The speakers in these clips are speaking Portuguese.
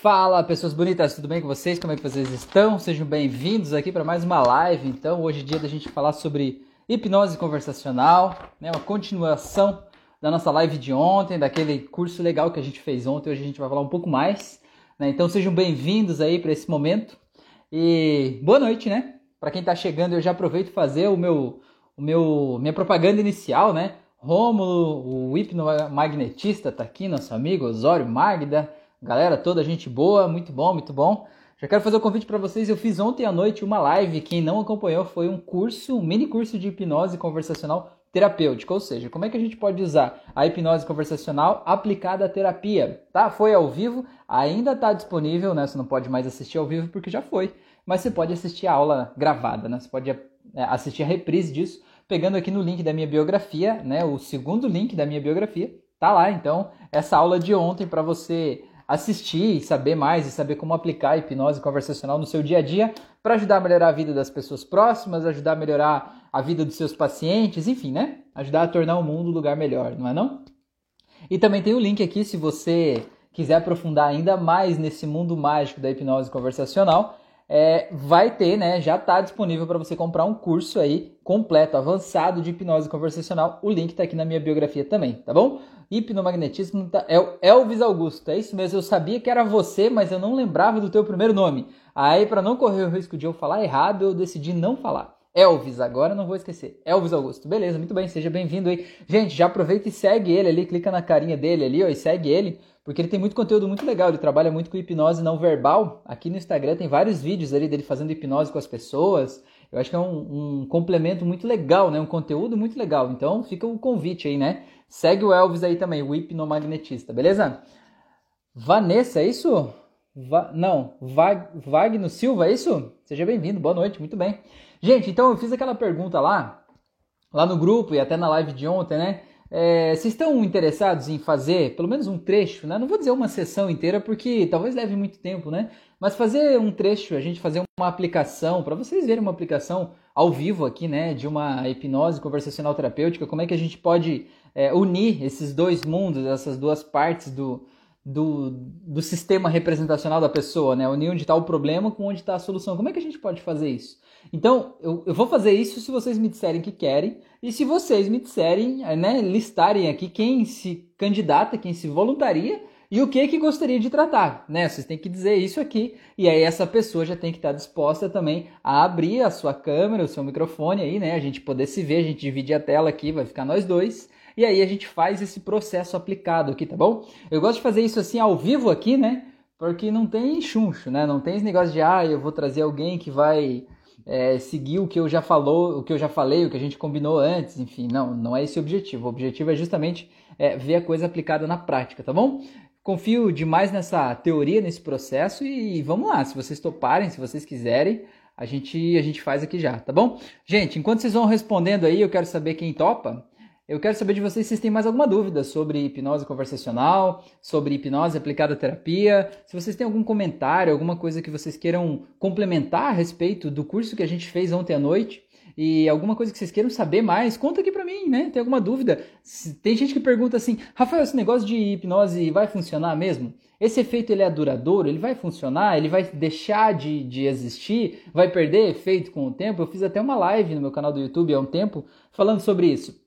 Fala pessoas bonitas, tudo bem com vocês? Como é que vocês estão? Sejam bem-vindos aqui para mais uma live. Então, hoje é dia da gente falar sobre hipnose conversacional, né? uma continuação da nossa live de ontem, daquele curso legal que a gente fez ontem. Hoje a gente vai falar um pouco mais. Né? Então, sejam bem-vindos aí para esse momento. E boa noite, né? Para quem está chegando, eu já aproveito fazer o meu, o meu, minha propaganda inicial, né? Rômulo, o hipnomagnetista, tá aqui, nosso amigo Osório Magda. Galera, toda gente boa, muito bom, muito bom. Já quero fazer o um convite para vocês. Eu fiz ontem à noite uma live. Quem não acompanhou foi um curso, um mini curso de hipnose conversacional terapêutica, ou seja, como é que a gente pode usar a hipnose conversacional aplicada à terapia, tá? Foi ao vivo, ainda está disponível, né? Você não pode mais assistir ao vivo porque já foi, mas você pode assistir a aula gravada, né? Você pode é, assistir a reprise disso pegando aqui no link da minha biografia, né? O segundo link da minha biografia, tá lá. Então, essa aula de ontem para você assistir, saber mais e saber como aplicar a hipnose conversacional no seu dia a dia para ajudar a melhorar a vida das pessoas próximas, ajudar a melhorar a vida dos seus pacientes, enfim, né? Ajudar a tornar o mundo um lugar melhor, não é não? E também tem o link aqui se você quiser aprofundar ainda mais nesse mundo mágico da hipnose conversacional, é, vai ter, né? Já está disponível para você comprar um curso aí completo, avançado de hipnose conversacional. O link está aqui na minha biografia também, tá bom? Hipnomagnetismo tá, é o Elvis Augusto, é isso mesmo. Eu sabia que era você, mas eu não lembrava do teu primeiro nome. Aí, para não correr o risco de eu falar errado, eu decidi não falar. Elvis, agora não vou esquecer. Elvis Augusto. Beleza, muito bem, seja bem-vindo aí. Gente, já aproveita e segue ele ali, clica na carinha dele ali, ó, e segue ele, porque ele tem muito conteúdo muito legal. Ele trabalha muito com hipnose não verbal. Aqui no Instagram tem vários vídeos ali dele fazendo hipnose com as pessoas. Eu acho que é um, um complemento muito legal, né? Um conteúdo muito legal. Então fica o convite aí, né? Segue o Elvis aí também, o hipnomagnetista, beleza? Vanessa, é isso? Va não, Vag Silva, é isso? Seja bem-vindo, boa noite, muito bem. Gente, então eu fiz aquela pergunta lá, lá no grupo e até na live de ontem, né? É, vocês estão interessados em fazer pelo menos um trecho, né? Não vou dizer uma sessão inteira porque talvez leve muito tempo, né? Mas fazer um trecho, a gente fazer uma aplicação, para vocês verem uma aplicação ao vivo aqui, né? De uma hipnose conversacional terapêutica, como é que a gente pode é, unir esses dois mundos, essas duas partes do, do, do sistema representacional da pessoa, né? Unir onde está o problema com onde está a solução. Como é que a gente pode fazer isso? Então, eu, eu vou fazer isso se vocês me disserem que querem e se vocês me disserem, né, listarem aqui quem se candidata, quem se voluntaria e o que que gostaria de tratar, né? Vocês têm que dizer isso aqui e aí essa pessoa já tem que estar disposta também a abrir a sua câmera, o seu microfone aí, né? A gente poder se ver, a gente divide a tela aqui, vai ficar nós dois. E aí a gente faz esse processo aplicado aqui, tá bom? Eu gosto de fazer isso assim ao vivo aqui, né? Porque não tem chuncho, né? Não tem esse negócio de ah, eu vou trazer alguém que vai é, seguir o que eu já falou, o que eu já falei, o que a gente combinou antes, enfim, não, não é esse o objetivo. O objetivo é justamente é, ver a coisa aplicada na prática, tá bom? Confio demais nessa teoria, nesse processo e vamos lá. Se vocês toparem, se vocês quiserem, a gente a gente faz aqui já, tá bom? Gente, enquanto vocês vão respondendo aí, eu quero saber quem topa. Eu quero saber de vocês se vocês têm mais alguma dúvida sobre hipnose conversacional, sobre hipnose aplicada à terapia, se vocês têm algum comentário, alguma coisa que vocês queiram complementar a respeito do curso que a gente fez ontem à noite e alguma coisa que vocês queiram saber mais, conta aqui pra mim, né? Tem alguma dúvida? Tem gente que pergunta assim, Rafael, esse negócio de hipnose vai funcionar mesmo? Esse efeito ele é duradouro? Ele vai funcionar? Ele vai deixar de, de existir? Vai perder efeito com o tempo? Eu fiz até uma live no meu canal do YouTube há um tempo falando sobre isso.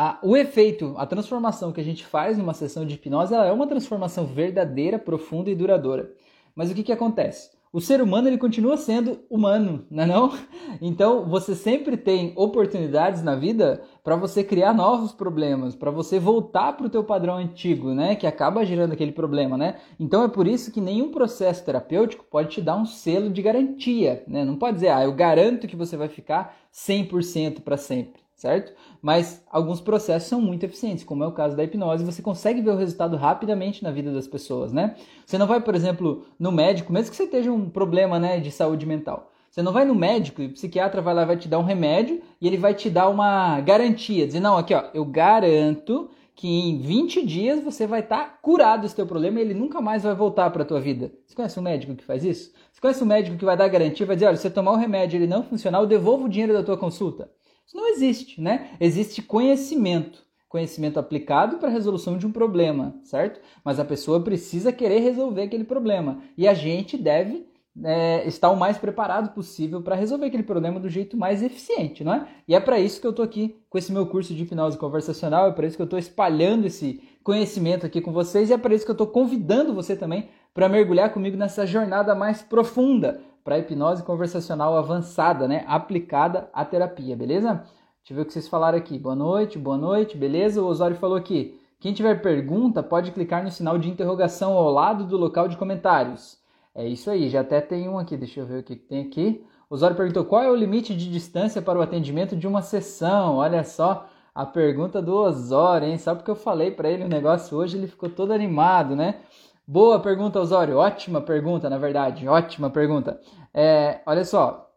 A, o efeito, a transformação que a gente faz numa sessão de hipnose, ela é uma transformação verdadeira, profunda e duradoura. Mas o que, que acontece? O ser humano ele continua sendo humano, não é não? Então você sempre tem oportunidades na vida para você criar novos problemas, para você voltar para o teu padrão antigo, né? Que acaba gerando aquele problema, né? Então é por isso que nenhum processo terapêutico pode te dar um selo de garantia, né? Não pode dizer, ah, eu garanto que você vai ficar 100% para sempre certo? Mas alguns processos são muito eficientes, como é o caso da hipnose, você consegue ver o resultado rapidamente na vida das pessoas, né? Você não vai, por exemplo, no médico, mesmo que você esteja um problema, né, de saúde mental. Você não vai no médico e o psiquiatra vai lá vai te dar um remédio e ele vai te dar uma garantia, dizer, não, aqui ó, eu garanto que em 20 dias você vai estar tá curado desse teu problema e ele nunca mais vai voltar para a tua vida. Você conhece um médico que faz isso? Você conhece um médico que vai dar garantia, vai dizer, olha, se você tomar o remédio e ele não funcionar, eu devolvo o dinheiro da tua consulta. Isso não existe, né? Existe conhecimento. conhecimento aplicado para a resolução de um problema, certo? Mas a pessoa precisa querer resolver aquele problema. E a gente deve é, estar o mais preparado possível para resolver aquele problema do jeito mais eficiente, não é? E é para isso que eu estou aqui com esse meu curso de hipnose conversacional, é para isso que eu estou espalhando esse conhecimento aqui com vocês e é para isso que eu estou convidando você também para mergulhar comigo nessa jornada mais profunda para hipnose conversacional avançada, né? Aplicada à terapia, beleza? Deixa eu ver o que vocês falaram aqui. Boa noite, boa noite, beleza? O Osório falou aqui. Quem tiver pergunta pode clicar no sinal de interrogação ao lado do local de comentários. É isso aí, já até tem um aqui, deixa eu ver o que tem aqui. O Osório perguntou qual é o limite de distância para o atendimento de uma sessão. Olha só a pergunta do Osório, hein? Só porque eu falei para ele o negócio hoje, ele ficou todo animado, né? Boa pergunta, Osório. Ótima pergunta, na verdade. Ótima pergunta. É, olha só,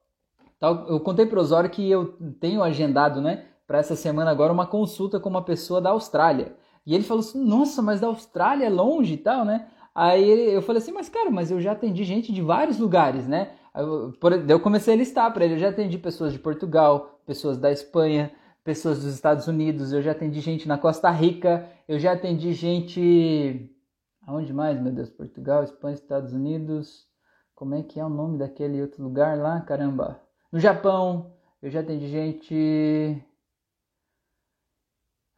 eu contei para o Osório que eu tenho agendado, né, para essa semana agora uma consulta com uma pessoa da Austrália. E ele falou assim: Nossa, mas da Austrália é longe e tal, né? Aí eu falei assim: Mas cara, mas eu já atendi gente de vários lugares, né? Eu, eu comecei a listar para ele: Eu já atendi pessoas de Portugal, pessoas da Espanha, pessoas dos Estados Unidos, eu já atendi gente na Costa Rica, eu já atendi gente. Aonde mais, meu Deus? Portugal, Espanha, Estados Unidos. Como é que é o nome daquele outro lugar lá? Caramba! No Japão, eu já atendi gente.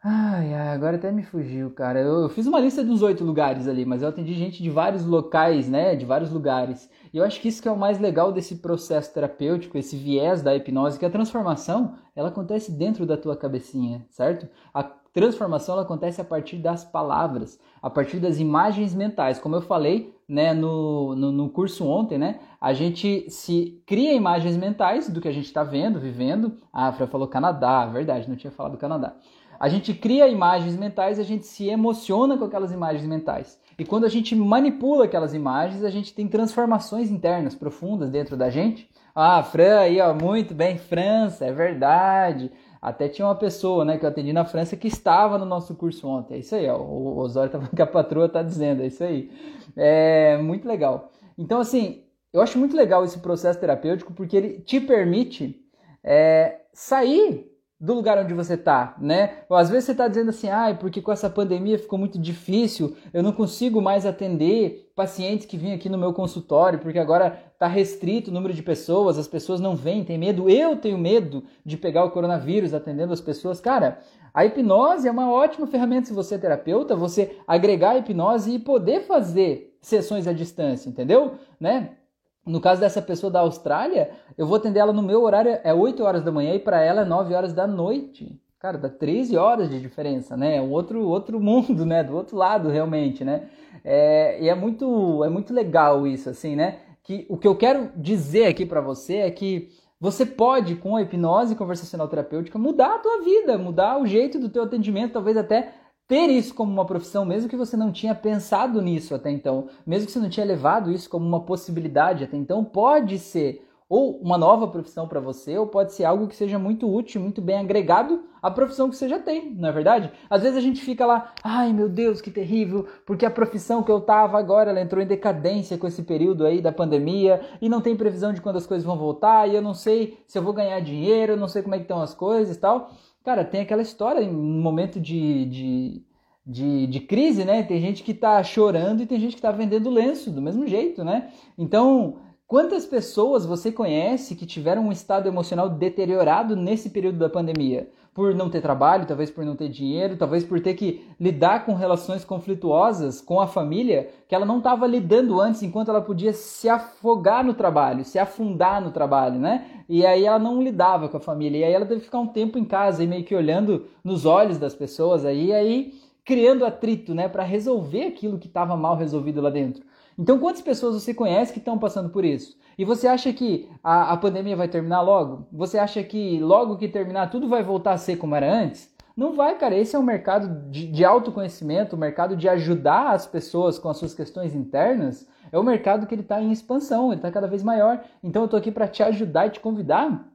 Ai, ai, agora até me fugiu, cara. Eu, eu fiz uma lista dos oito lugares ali, mas eu atendi gente de vários locais, né? De vários lugares. E eu acho que isso que é o mais legal desse processo terapêutico, esse viés da hipnose, que a transformação, ela acontece dentro da tua cabecinha, certo? A transformação ela acontece a partir das palavras, a partir das imagens mentais. Como eu falei né, no, no, no curso ontem, né, a gente se cria imagens mentais do que a gente está vendo, vivendo. A Afra falou Canadá, verdade, não tinha falado Canadá. A gente cria imagens mentais, a gente se emociona com aquelas imagens mentais. E quando a gente manipula aquelas imagens, a gente tem transformações internas profundas dentro da gente. Ah, Fran, aí, ó, muito bem, França, é verdade. Até tinha uma pessoa, né, que eu atendi na França que estava no nosso curso ontem. É isso aí, ó. O Osório tá falando que a patroa tá dizendo, é isso aí. É muito legal. Então, assim, eu acho muito legal esse processo terapêutico porque ele te permite é, sair do lugar onde você está, né? Ou às vezes você está dizendo assim, ah, porque com essa pandemia ficou muito difícil, eu não consigo mais atender pacientes que vêm aqui no meu consultório, porque agora está restrito o número de pessoas, as pessoas não vêm, tem medo, eu tenho medo de pegar o coronavírus atendendo as pessoas. Cara, a hipnose é uma ótima ferramenta se você é terapeuta, você agregar a hipnose e poder fazer sessões à distância, entendeu? Né? No caso dessa pessoa da Austrália, eu vou atender ela no meu horário, é 8 horas da manhã e para ela é 9 horas da noite. Cara, dá 13 horas de diferença, né? É um outro, outro mundo, né? Do outro lado, realmente, né? É, e é muito, é muito legal isso, assim, né? Que o que eu quero dizer aqui para você é que você pode, com a hipnose conversacional terapêutica, mudar a tua vida, mudar o jeito do teu atendimento, talvez até ter isso como uma profissão, mesmo que você não tinha pensado nisso até então, mesmo que você não tinha levado isso como uma possibilidade até então, pode ser ou uma nova profissão para você, ou pode ser algo que seja muito útil, muito bem agregado à profissão que você já tem, não é verdade? Às vezes a gente fica lá, ai meu Deus, que terrível, porque a profissão que eu tava agora, ela entrou em decadência com esse período aí da pandemia, e não tem previsão de quando as coisas vão voltar, e eu não sei se eu vou ganhar dinheiro, eu não sei como é que estão as coisas e tal. Cara, tem aquela história em um momento de, de, de, de, crise, né? Tem gente que tá chorando e tem gente que tá vendendo lenço do mesmo jeito, né? Então, quantas pessoas você conhece que tiveram um estado emocional deteriorado nesse período da pandemia? Por não ter trabalho, talvez por não ter dinheiro, talvez por ter que lidar com relações conflituosas com a família que ela não estava lidando antes, enquanto ela podia se afogar no trabalho, se afundar no trabalho, né? E aí ela não lidava com a família, e aí ela teve que ficar um tempo em casa e meio que olhando nos olhos das pessoas aí, aí criando atrito, né, para resolver aquilo que estava mal resolvido lá dentro. Então, quantas pessoas você conhece que estão passando por isso? E você acha que a, a pandemia vai terminar logo? Você acha que logo que terminar tudo vai voltar a ser como era antes? Não vai, cara. Esse é um mercado de, de autoconhecimento, o um mercado de ajudar as pessoas com as suas questões internas. É um mercado que ele está em expansão, ele está cada vez maior. Então eu estou aqui para te ajudar e te convidar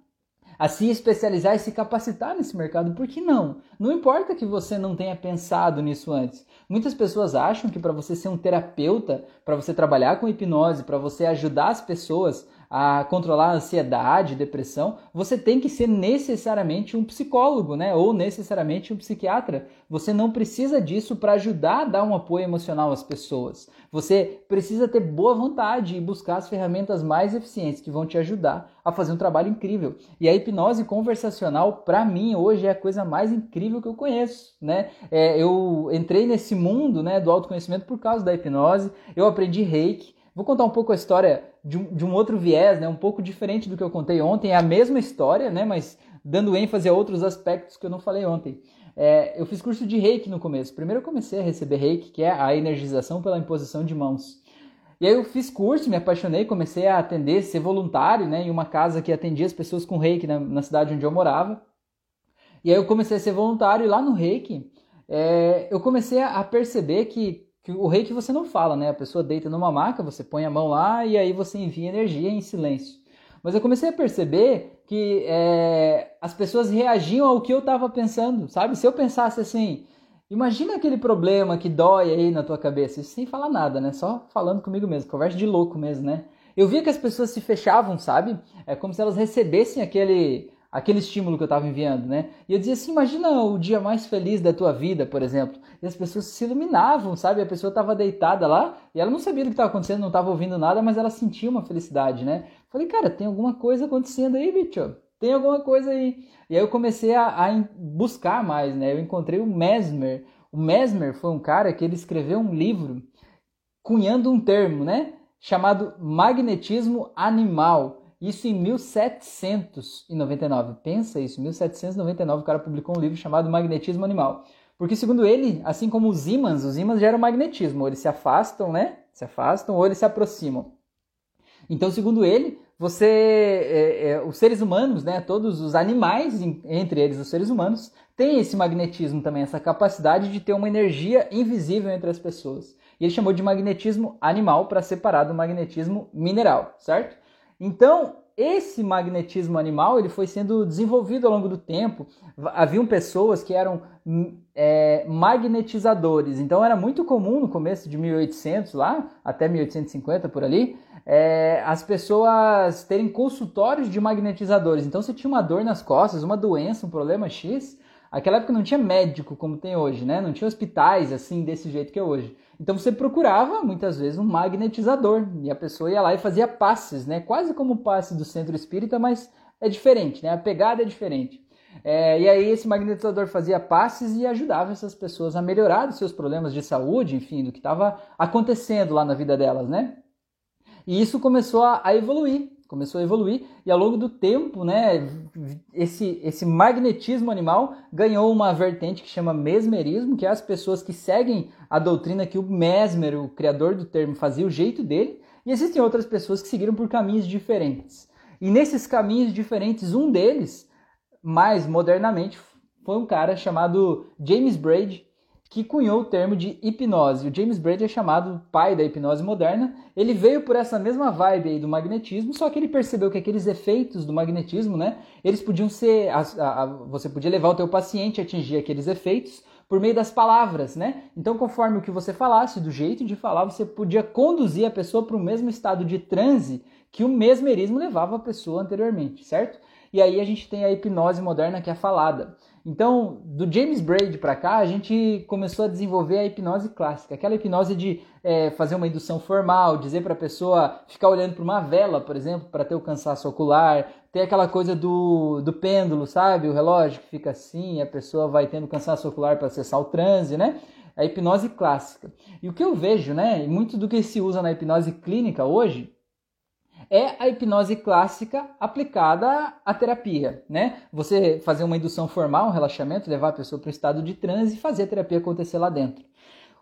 a se especializar e se capacitar nesse mercado. Por que não? Não importa que você não tenha pensado nisso antes. Muitas pessoas acham que para você ser um terapeuta, para você trabalhar com hipnose, para você ajudar as pessoas a controlar a ansiedade, depressão, você tem que ser necessariamente um psicólogo, né? Ou necessariamente um psiquiatra. Você não precisa disso para ajudar a dar um apoio emocional às pessoas. Você precisa ter boa vontade e buscar as ferramentas mais eficientes que vão te ajudar a fazer um trabalho incrível. E a hipnose conversacional, para mim, hoje é a coisa mais incrível que eu conheço, né? É, eu entrei nesse mundo, né, do autoconhecimento por causa da hipnose. Eu aprendi Reiki. Vou contar um pouco a história de um, de um outro viés, né, um pouco diferente do que eu contei ontem. É a mesma história, né, mas dando ênfase a outros aspectos que eu não falei ontem. É, eu fiz curso de reiki no começo. Primeiro eu comecei a receber reiki, que é a energização pela imposição de mãos. E aí eu fiz curso, me apaixonei, comecei a atender, ser voluntário né, em uma casa que atendia as pessoas com reiki na, na cidade onde eu morava. E aí eu comecei a ser voluntário e lá no reiki é, eu comecei a perceber que, que o reiki você não fala, né? A pessoa deita numa maca, você põe a mão lá e aí você envia energia em silêncio. Mas eu comecei a perceber que é, as pessoas reagiam ao que eu estava pensando, sabe? Se eu pensasse assim, imagina aquele problema que dói aí na tua cabeça, sem falar nada, né? Só falando comigo mesmo, conversa de louco mesmo, né? Eu via que as pessoas se fechavam, sabe? É como se elas recebessem aquele aquele estímulo que eu estava enviando, né? E eu dizia assim, imagina o dia mais feliz da tua vida, por exemplo. E as pessoas se iluminavam, sabe? A pessoa estava deitada lá e ela não sabia do que estava acontecendo, não estava ouvindo nada, mas ela sentia uma felicidade, né? Falei, cara, tem alguma coisa acontecendo aí, bicho? Tem alguma coisa aí. E aí eu comecei a, a buscar mais, né? Eu encontrei o Mesmer. O Mesmer foi um cara que ele escreveu um livro cunhando um termo, né? Chamado magnetismo animal. Isso em 1799. Pensa isso, 1799 o cara publicou um livro chamado Magnetismo Animal. Porque segundo ele, assim como os ímãs, os ímãs geram magnetismo, ou eles se afastam, né? Se afastam ou eles se aproximam. Então, segundo ele, você, é, é, os seres humanos, né, todos os animais, entre eles os seres humanos, têm esse magnetismo também, essa capacidade de ter uma energia invisível entre as pessoas. E ele chamou de magnetismo animal para separar do magnetismo mineral, certo? Então, esse magnetismo animal ele foi sendo desenvolvido ao longo do tempo. Haviam pessoas que eram é, magnetizadores. Então era muito comum no começo de 1800 lá até 1850 por ali é, as pessoas terem consultórios de magnetizadores. Então você tinha uma dor nas costas, uma doença, um problema X. Aquela época não tinha médico como tem hoje, né? Não tinha hospitais assim desse jeito que é hoje. Então você procurava muitas vezes um magnetizador e a pessoa ia lá e fazia passes, né? Quase como o passe do centro espírita, mas é diferente, né? A pegada é diferente. É, e aí esse magnetizador fazia passes e ajudava essas pessoas a melhorar os seus problemas de saúde, enfim, do que estava acontecendo lá na vida delas, né? E isso começou a, a evoluir começou a evoluir e ao longo do tempo, né, esse, esse magnetismo animal ganhou uma vertente que chama mesmerismo, que é as pessoas que seguem a doutrina que o Mesmer, o criador do termo, fazia o jeito dele, e existem outras pessoas que seguiram por caminhos diferentes. E nesses caminhos diferentes, um deles, mais modernamente, foi um cara chamado James Braid, que cunhou o termo de hipnose. O James Braid é chamado pai da hipnose moderna. Ele veio por essa mesma vibe aí do magnetismo, só que ele percebeu que aqueles efeitos do magnetismo, né, eles podiam ser, a, a, a, você podia levar o teu paciente a atingir aqueles efeitos por meio das palavras, né? Então, conforme o que você falasse, do jeito de falar, você podia conduzir a pessoa para o mesmo estado de transe que o mesmerismo levava a pessoa anteriormente, certo? E aí a gente tem a hipnose moderna que é falada. Então, do James Braid para cá, a gente começou a desenvolver a hipnose clássica, aquela hipnose de é, fazer uma indução formal, dizer para a pessoa ficar olhando para uma vela, por exemplo, para ter o cansaço ocular, ter aquela coisa do, do pêndulo, sabe? O relógio que fica assim, a pessoa vai tendo cansaço ocular para acessar o transe, né? A hipnose clássica. E o que eu vejo, né, muito do que se usa na hipnose clínica hoje, é a hipnose clássica aplicada à terapia, né? Você fazer uma indução formal, um relaxamento, levar a pessoa para o estado de transe e fazer a terapia acontecer lá dentro.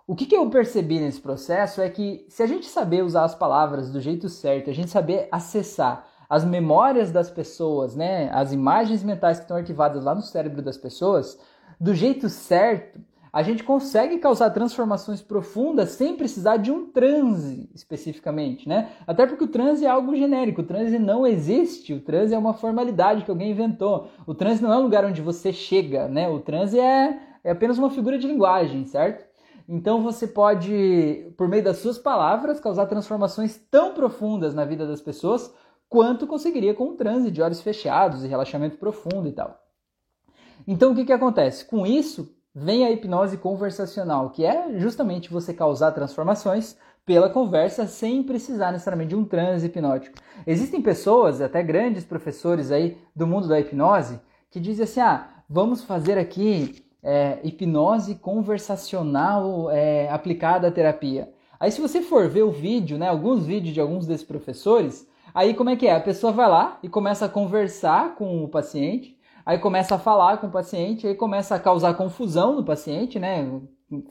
O que, que eu percebi nesse processo é que se a gente saber usar as palavras do jeito certo, a gente saber acessar as memórias das pessoas, né, as imagens mentais que estão arquivadas lá no cérebro das pessoas, do jeito certo, a gente consegue causar transformações profundas sem precisar de um transe especificamente, né? Até porque o transe é algo genérico, o transe não existe, o transe é uma formalidade que alguém inventou. O transe não é um lugar onde você chega, né? O transe é, é apenas uma figura de linguagem, certo? Então você pode, por meio das suas palavras, causar transformações tão profundas na vida das pessoas quanto conseguiria com um transe de olhos fechados e relaxamento profundo e tal. Então o que, que acontece? Com isso, vem a hipnose conversacional, que é justamente você causar transformações pela conversa sem precisar necessariamente de um transe hipnótico. Existem pessoas, até grandes professores aí do mundo da hipnose, que dizem assim: ah, vamos fazer aqui é, hipnose conversacional é, aplicada à terapia. Aí se você for ver o vídeo, né, alguns vídeos de alguns desses professores, aí como é que é? A pessoa vai lá e começa a conversar com o paciente, aí começa a falar com o paciente, aí começa a causar confusão no paciente, né,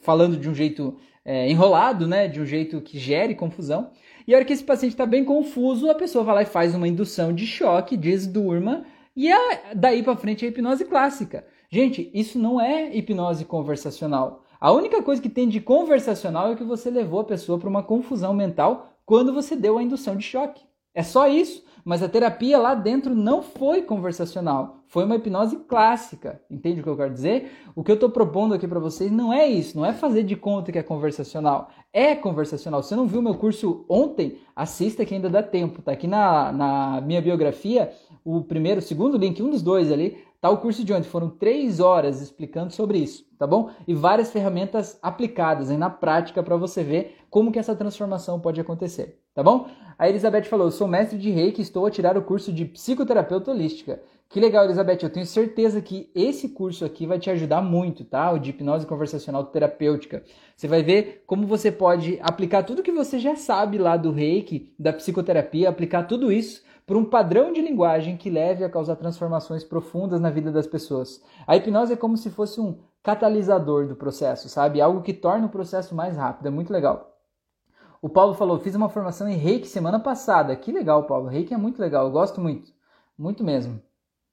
falando de um jeito é, enrolado, né, de um jeito que gere confusão. E a hora que esse paciente está bem confuso, a pessoa vai lá e faz uma indução de choque, diz durma, e a, daí para frente é a hipnose clássica. Gente, isso não é hipnose conversacional. A única coisa que tem de conversacional é que você levou a pessoa para uma confusão mental quando você deu a indução de choque. É só isso. Mas a terapia lá dentro não foi conversacional, foi uma hipnose clássica. Entende o que eu quero dizer? O que eu estou propondo aqui para vocês não é isso, não é fazer de conta que é conversacional. É conversacional. Se você não viu meu curso ontem, assista que ainda dá tempo. Tá aqui na, na minha biografia, o primeiro, o segundo link, um dos dois ali, Tá o curso de ontem, foram três horas explicando sobre isso, tá bom? E várias ferramentas aplicadas aí na prática para você ver como que essa transformação pode acontecer, tá bom? A Elizabeth falou, sou mestre de reiki e estou a tirar o curso de psicoterapeuta holística. Que legal, Elizabeth, eu tenho certeza que esse curso aqui vai te ajudar muito, tá? O de hipnose conversacional terapêutica. Você vai ver como você pode aplicar tudo que você já sabe lá do reiki, da psicoterapia, aplicar tudo isso por um padrão de linguagem que leve a causar transformações profundas na vida das pessoas. A hipnose é como se fosse um catalisador do processo, sabe? Algo que torna o processo mais rápido. É muito legal. O Paulo falou: fiz uma formação em reiki semana passada. Que legal, Paulo. Reiki é muito legal, eu gosto muito. Muito mesmo.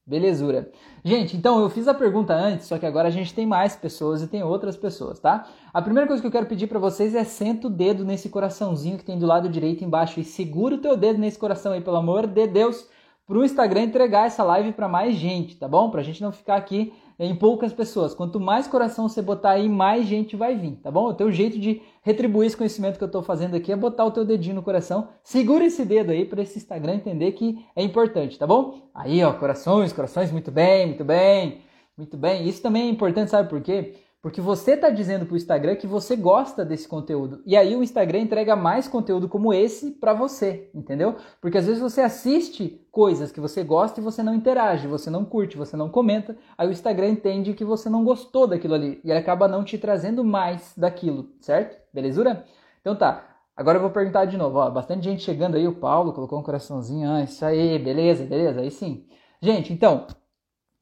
Belezura. Gente, então eu fiz a pergunta antes, só que agora a gente tem mais pessoas e tem outras pessoas, tá? A primeira coisa que eu quero pedir para vocês é senta o dedo nesse coraçãozinho que tem do lado direito embaixo e segura o teu dedo nesse coração aí, pelo amor de Deus, para o Instagram entregar essa live para mais gente, tá bom? Para a gente não ficar aqui em poucas pessoas. Quanto mais coração você botar aí, mais gente vai vir, tá bom? O teu jeito de retribuir esse conhecimento que eu estou fazendo aqui é botar o teu dedinho no coração. Segura esse dedo aí para esse Instagram entender que é importante, tá bom? Aí, ó, corações, corações, muito bem, muito bem, muito bem. Isso também é importante, sabe por quê? Porque você está dizendo para o Instagram que você gosta desse conteúdo. E aí o Instagram entrega mais conteúdo como esse para você, entendeu? Porque às vezes você assiste coisas que você gosta e você não interage, você não curte, você não comenta. Aí o Instagram entende que você não gostou daquilo ali. E ele acaba não te trazendo mais daquilo, certo? Belezura? Então tá. Agora eu vou perguntar de novo. Ó, bastante gente chegando aí. O Paulo colocou um coraçãozinho. Ah, isso aí, beleza, beleza. Aí sim. Gente, então,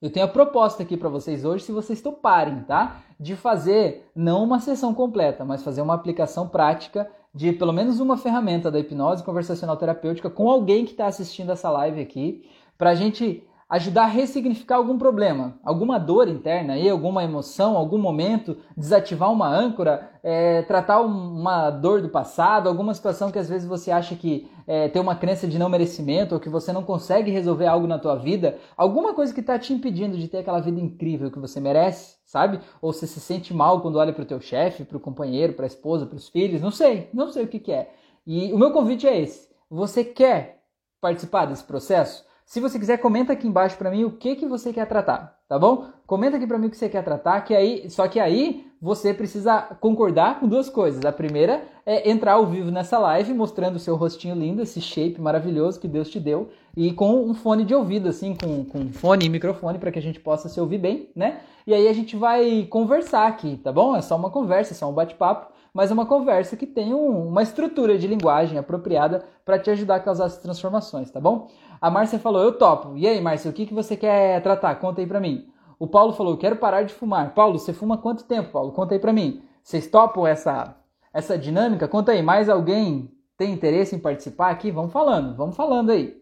eu tenho a proposta aqui para vocês hoje, se vocês toparem, tá? De fazer não uma sessão completa, mas fazer uma aplicação prática de pelo menos uma ferramenta da hipnose conversacional terapêutica com alguém que está assistindo essa live aqui, para a gente ajudar a ressignificar algum problema, alguma dor interna aí, alguma emoção, algum momento, desativar uma âncora, é, tratar uma dor do passado, alguma situação que às vezes você acha que é, tem uma crença de não merecimento ou que você não consegue resolver algo na tua vida, alguma coisa que está te impedindo de ter aquela vida incrível que você merece, sabe? Ou você se sente mal quando olha para o teu chefe, para o companheiro, para a esposa, para os filhos, não sei, não sei o que, que é. E o meu convite é esse. Você quer participar desse processo? Se você quiser, comenta aqui embaixo para mim o que que você quer tratar, tá bom? Comenta aqui para mim o que você quer tratar, que aí, só que aí você precisa concordar com duas coisas. A primeira é entrar ao vivo nessa live mostrando o seu rostinho lindo, esse shape maravilhoso que Deus te deu e com um fone de ouvido assim, com, com fone e microfone para que a gente possa se ouvir bem, né? E aí a gente vai conversar aqui, tá bom? É só uma conversa, é só um bate-papo mas é uma conversa que tem um, uma estrutura de linguagem apropriada para te ajudar a causar essas transformações, tá bom? A Márcia falou, eu topo. E aí, Márcia, o que, que você quer tratar? Conta aí para mim. O Paulo falou, quero parar de fumar. Paulo, você fuma quanto tempo, Paulo? Conta aí para mim. Vocês topam essa, essa dinâmica? Conta aí, mais alguém tem interesse em participar aqui? Vamos falando, vamos falando aí.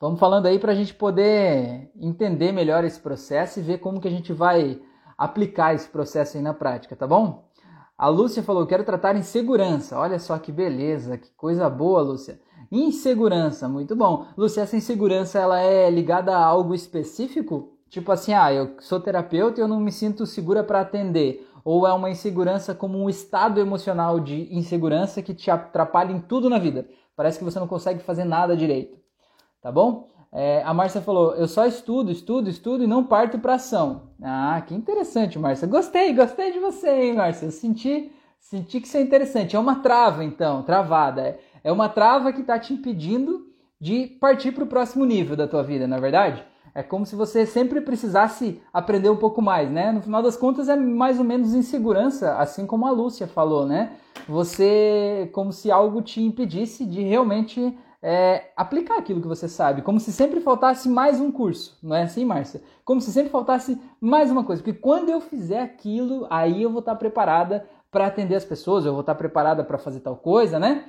Vamos falando aí para a gente poder entender melhor esse processo e ver como que a gente vai aplicar esse processo aí na prática, tá bom? A Lúcia falou: quero tratar insegurança. Olha só que beleza, que coisa boa, Lúcia. Insegurança, muito bom. Lúcia, essa insegurança ela é ligada a algo específico? Tipo assim, ah, eu sou terapeuta e eu não me sinto segura para atender. Ou é uma insegurança como um estado emocional de insegurança que te atrapalha em tudo na vida. Parece que você não consegue fazer nada direito. tá bom? É, a Márcia falou: eu só estudo, estudo, estudo e não parto para ação. Ah, que interessante, Márcia. Gostei, gostei de você, hein, Márcia. Eu senti, senti que isso é interessante. É uma trava, então, travada. É, é uma trava que está te impedindo de partir para o próximo nível da tua vida, na é verdade? É como se você sempre precisasse aprender um pouco mais, né? No final das contas é mais ou menos insegurança, assim como a Lúcia falou, né? Você, como se algo te impedisse de realmente é, aplicar aquilo que você sabe, como se sempre faltasse mais um curso, não é assim, Márcia? Como se sempre faltasse mais uma coisa, porque quando eu fizer aquilo, aí eu vou estar preparada para atender as pessoas, eu vou estar preparada para fazer tal coisa, né?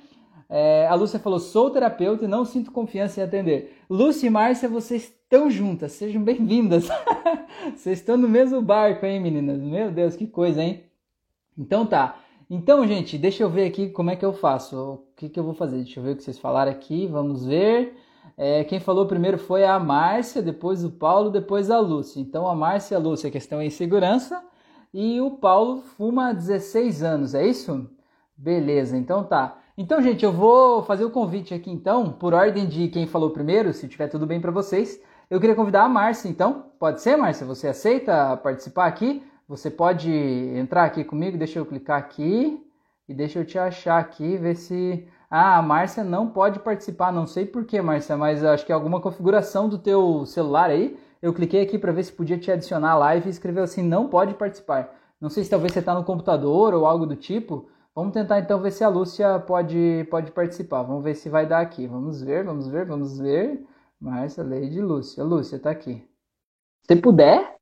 É, a Lúcia falou: sou terapeuta e não sinto confiança em atender. Lúcia e Márcia, vocês estão juntas, sejam bem-vindas. vocês estão no mesmo barco, hein, meninas? Meu Deus, que coisa, hein? Então tá. Então, gente, deixa eu ver aqui como é que eu faço. O que, que eu vou fazer? Deixa eu ver o que vocês falaram aqui. Vamos ver. É, quem falou primeiro foi a Márcia, depois o Paulo, depois a Lúcia. Então, a Márcia e a Lúcia, questão é insegurança. E o Paulo fuma há 16 anos, é isso? Beleza, então tá. Então, gente, eu vou fazer o convite aqui então, por ordem de quem falou primeiro, se tiver tudo bem para vocês. Eu queria convidar a Márcia, então. Pode ser, Márcia? Você aceita participar aqui? Você pode entrar aqui comigo, deixa eu clicar aqui e deixa eu te achar aqui, ver se... Ah, a Márcia não pode participar, não sei porquê, Márcia, mas acho que é alguma configuração do teu celular aí. Eu cliquei aqui para ver se podia te adicionar à live e escreveu assim, não pode participar. Não sei se talvez você está no computador ou algo do tipo. Vamos tentar então ver se a Lúcia pode, pode participar. Vamos ver se vai dar aqui. Vamos ver, vamos ver, vamos ver. Márcia, Leide, Lúcia. Lúcia, tá aqui. Se puder,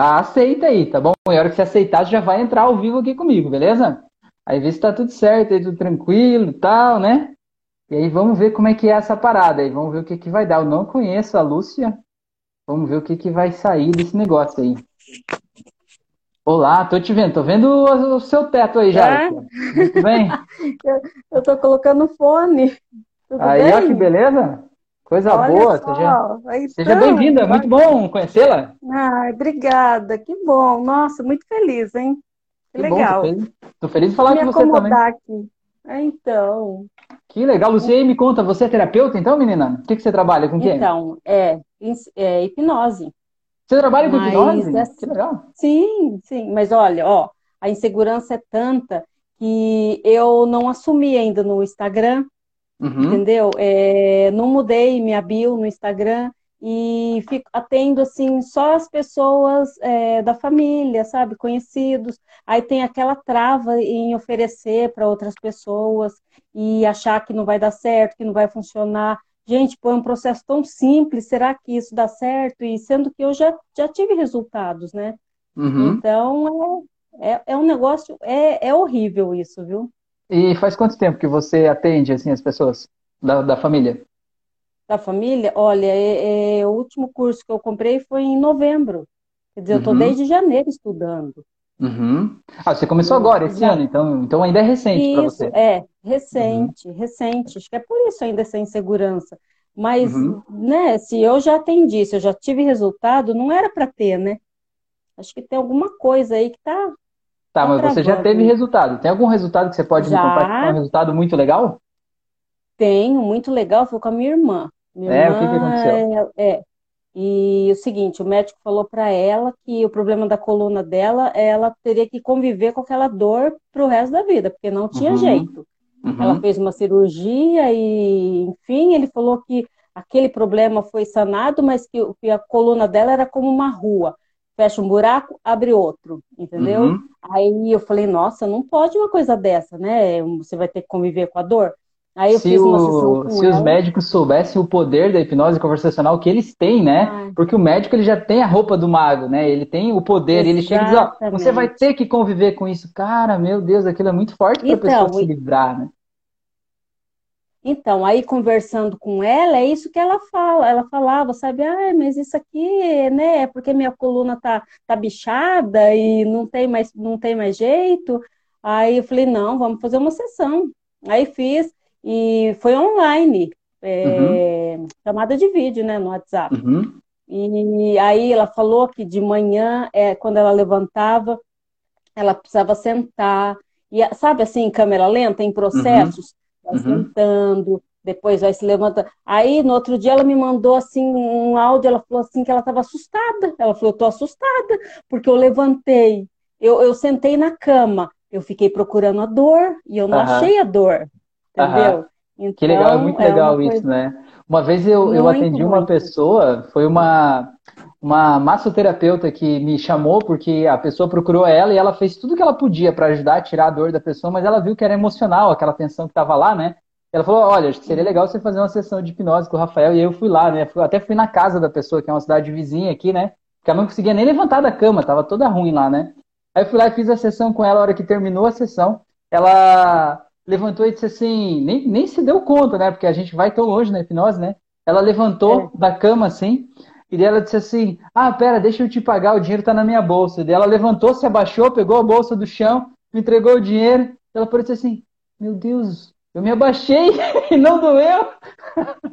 aceita aí, tá bom? E a hora que você aceitar, você já vai entrar ao vivo aqui comigo, beleza? Aí vê se tá tudo certo, aí tudo tranquilo e tal, né? E aí vamos ver como é que é essa parada aí, vamos ver o que que vai dar. Eu não conheço a Lúcia, vamos ver o que que vai sair desse negócio aí. Olá, tô te vendo, tô vendo o seu teto aí já. É? Muito bem? eu, eu tô colocando fone. Tudo aí, bem? ó, que beleza. Coisa Olha boa, só, seja, seja bem-vinda, muito bom conhecê-la. Ah, obrigada, que bom. Nossa, muito feliz, hein? Que, que legal. Bom, tô, feliz. tô feliz de falar com você também. Aqui. É, então. Que legal. Luciene, me conta, você é terapeuta então, menina? O que, que você trabalha? Com quem? Então, é, é hipnose. Você trabalha com hipnose? É, que legal. Sim, sim. Mas olha, ó, a insegurança é tanta que eu não assumi ainda no Instagram Uhum. Entendeu? É, não mudei minha bio no Instagram e fico, atendo assim só as pessoas é, da família, sabe, conhecidos. Aí tem aquela trava em oferecer para outras pessoas e achar que não vai dar certo, que não vai funcionar. Gente, pô, é um processo tão simples, será que isso dá certo? E sendo que eu já, já tive resultados, né? Uhum. Então é, é, é um negócio, é, é horrível isso, viu? E faz quanto tempo que você atende assim as pessoas da, da família? Da família? Olha, é, é, o último curso que eu comprei foi em novembro. Quer dizer, uhum. eu estou desde janeiro estudando. Uhum. Ah, você começou agora, esse Já. ano, então, então ainda é recente para você. É, recente, uhum. recente. Acho que é por isso ainda essa insegurança. Mas, uhum. né, se eu já atendi, se eu já tive resultado, não era para ter, né? Acho que tem alguma coisa aí que tá Tá, mas você já teve resultado. Tem algum resultado que você pode já. me compartilhar? Um resultado muito legal? Tenho, muito legal. Foi com a minha irmã. Minha é, irmã, o que, que aconteceu? É, é. E o seguinte, o médico falou para ela que o problema da coluna dela, ela teria que conviver com aquela dor pro resto da vida, porque não tinha uhum. jeito. Uhum. Ela fez uma cirurgia e, enfim, ele falou que aquele problema foi sanado, mas que, que a coluna dela era como uma rua fecha um buraco, abre outro, entendeu? Uhum. Aí eu falei, nossa, não pode uma coisa dessa, né? Você vai ter que conviver com a dor. Aí eu se fiz uma sessão Se ela. os médicos soubessem o poder da hipnose conversacional que eles têm, né? Ai. Porque o médico ele já tem a roupa do mago, né? Ele tem o poder, Exatamente. ele chega e diz, ó, você vai ter que conviver com isso. Cara, meu Deus, aquilo é muito forte para a então, pessoa se livrar, né? Então, aí conversando com ela, é isso que ela fala. Ela falava, sabe, ah, mas isso aqui, né, é porque minha coluna tá, tá bichada e não tem mais, não tem mais jeito. Aí eu falei, não, vamos fazer uma sessão. Aí fiz e foi online, é, uhum. chamada de vídeo, né, no WhatsApp. Uhum. E aí ela falou que de manhã, é, quando ela levantava, ela precisava sentar, e sabe assim, câmera lenta, em processos, uhum vai uhum. sentando, depois vai se levantando. Aí, no outro dia, ela me mandou assim um áudio, ela falou assim que ela estava assustada. Ela falou, eu tô assustada, porque eu levantei, eu, eu sentei na cama, eu fiquei procurando a dor e eu não uhum. achei a dor. Entendeu? Então, que legal, é muito é legal isso, coisa... né? Uma vez eu, eu atendi uma pessoa, foi uma, uma massoterapeuta que me chamou porque a pessoa procurou ela e ela fez tudo que ela podia para ajudar a tirar a dor da pessoa, mas ela viu que era emocional aquela tensão que estava lá, né? Ela falou: Olha, acho que seria legal você fazer uma sessão de hipnose com o Rafael. E aí eu fui lá, né? até fui na casa da pessoa, que é uma cidade vizinha aqui, né? Porque ela não conseguia nem levantar da cama, tava toda ruim lá, né? Aí eu fui lá e fiz a sessão com ela. A hora que terminou a sessão, ela levantou e disse assim, nem, nem se deu conta, né? Porque a gente vai tão longe na hipnose, né? Ela levantou é. da cama assim, e ela disse assim: Ah, pera, deixa eu te pagar, o dinheiro tá na minha bolsa. E daí ela levantou, se abaixou, pegou a bolsa do chão, me entregou o dinheiro. Ela falou assim: Meu Deus, eu me abaixei e não doeu.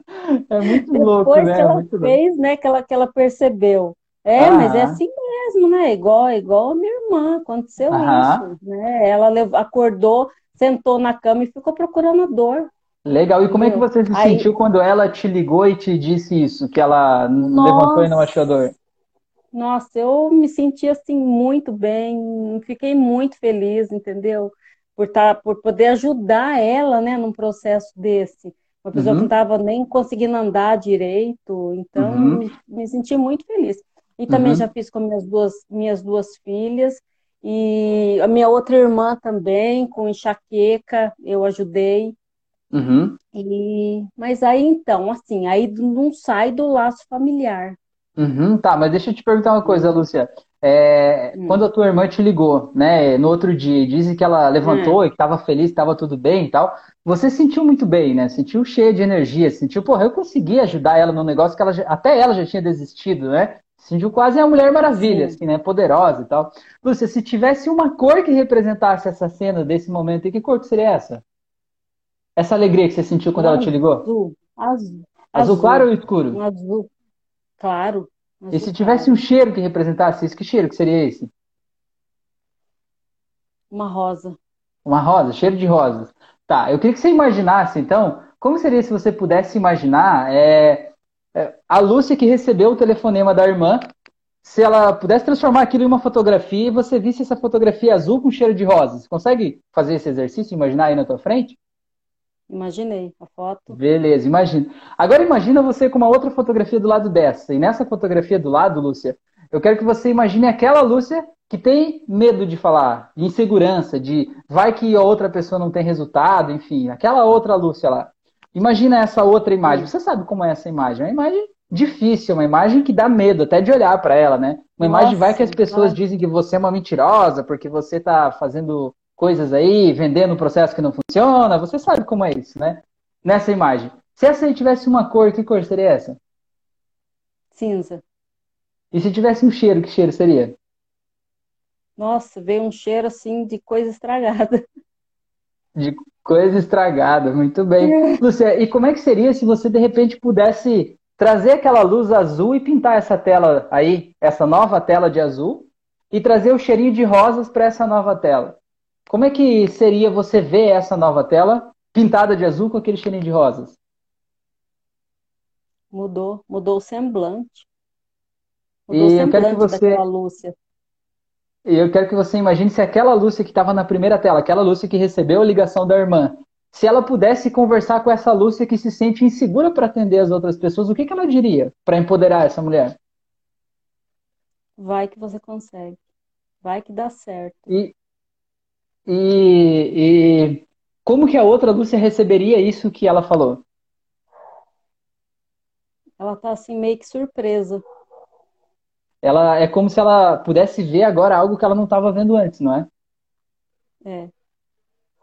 É muito Depois louco, né? que ela muito fez, louco. né, que ela, que ela percebeu. É, ah. mas é assim mesmo, né? Igual, igual a minha irmã, aconteceu ah. isso. Né? Ela acordou, sentou na cama e ficou procurando a dor. Legal. E como é que você se Aí... sentiu quando ela te ligou e te disse isso? Que ela Nossa. levantou e não achou dor? Nossa, eu me senti assim muito bem, fiquei muito feliz, entendeu? Por, tá, por poder ajudar ela, né, num processo desse. Uma pessoa uhum. que não estava nem conseguindo andar direito, então uhum. me, me, senti muito feliz. E também uhum. já fiz com minhas duas, minhas duas filhas, e a minha outra irmã também, com enxaqueca, eu ajudei. Uhum. E, mas aí então, assim, aí não sai do laço familiar. Uhum, tá, mas deixa eu te perguntar uma coisa, Lúcia. É, hum. Quando a tua irmã te ligou, né, no outro dia, disse que ela levantou hum. e que estava feliz, estava tudo bem e tal, você sentiu muito bem, né? Sentiu cheia de energia, sentiu, porra, eu consegui ajudar ela no negócio que ela já, até ela já tinha desistido, né? Sentiu quase a Mulher Maravilha, Sim. assim, né? Poderosa e tal. Lúcia, se tivesse uma cor que representasse essa cena desse momento, e que cor que seria essa? Essa alegria que você sentiu quando azul, ela te ligou? Azul. Azul. Azul claro ou escuro? Azul. Claro. Azul e se tivesse claro. um cheiro que representasse isso, que cheiro que seria esse? Uma rosa. Uma rosa, cheiro de rosas. Tá, eu queria que você imaginasse, então, como seria se você pudesse imaginar é, é, a Lúcia que recebeu o telefonema da irmã, se ela pudesse transformar aquilo em uma fotografia e você visse essa fotografia azul com cheiro de rosas. Você consegue fazer esse exercício, imaginar aí na tua frente? Imaginei a foto. Beleza, imagina. Agora imagina você com uma outra fotografia do lado dessa. E nessa fotografia do lado, Lúcia, eu quero que você imagine aquela Lúcia que tem medo de falar, de insegurança, de vai que a outra pessoa não tem resultado, enfim, aquela outra Lúcia lá. Imagina essa outra imagem. Você sabe como é essa imagem? É uma imagem difícil, uma imagem que dá medo até de olhar para ela, né? Uma Nossa, imagem vai que as pessoas dizem que você é uma mentirosa porque você está fazendo coisas aí, vendendo um processo que não funciona, você sabe como é isso, né? Nessa imagem. Se essa aí tivesse uma cor, que cor seria essa? Cinza. E se tivesse um cheiro, que cheiro seria? Nossa, veio um cheiro assim de coisa estragada. De coisa estragada, muito bem. É. Lúcia, e como é que seria se você de repente pudesse trazer aquela luz azul e pintar essa tela aí, essa nova tela de azul, e trazer o cheirinho de rosas para essa nova tela? Como é que seria você ver essa nova tela pintada de azul com aquele cheirinho de rosas? Mudou, mudou o semblante. Mudou e o semblante você... daquela Lúcia. Eu quero que você imagine se aquela Lúcia que estava na primeira tela, aquela Lúcia que recebeu a ligação da irmã, se ela pudesse conversar com essa Lúcia que se sente insegura para atender as outras pessoas, o que, que ela diria para empoderar essa mulher? Vai que você consegue. Vai que dá certo. E, e, e como que a outra Lúcia receberia isso que ela falou? Ela tá assim meio que surpresa. Ela é como se ela pudesse ver agora algo que ela não estava vendo antes, não é? É.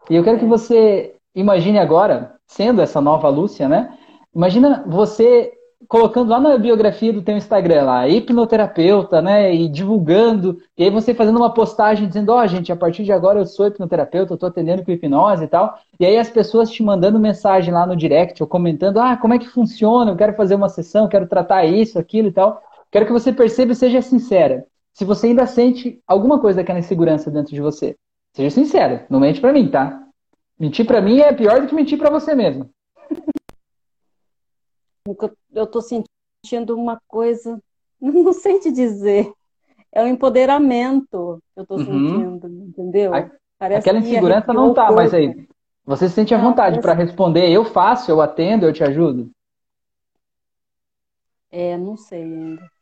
E eu quero é. que você imagine agora, sendo essa nova Lúcia, né? Imagina você colocando lá na biografia do teu Instagram lá, hipnoterapeuta, né, e divulgando, e aí você fazendo uma postagem dizendo, ó, oh, gente, a partir de agora eu sou hipnoterapeuta, eu tô atendendo com hipnose e tal, e aí as pessoas te mandando mensagem lá no direct, ou comentando, ah, como é que funciona, eu quero fazer uma sessão, quero tratar isso, aquilo e tal, quero que você perceba e seja sincera, se você ainda sente alguma coisa daquela insegurança dentro de você, seja sincera, não mente pra mim, tá? Mentir pra mim é pior do que mentir pra você mesmo. eu tô sentindo uma coisa, não sei te dizer. É o empoderamento que eu tô uhum. sentindo, entendeu? Parece Aquela insegurança não tá, mas aí você se sente à vontade para responder, eu faço, eu atendo, eu te ajudo? É, não sei ainda.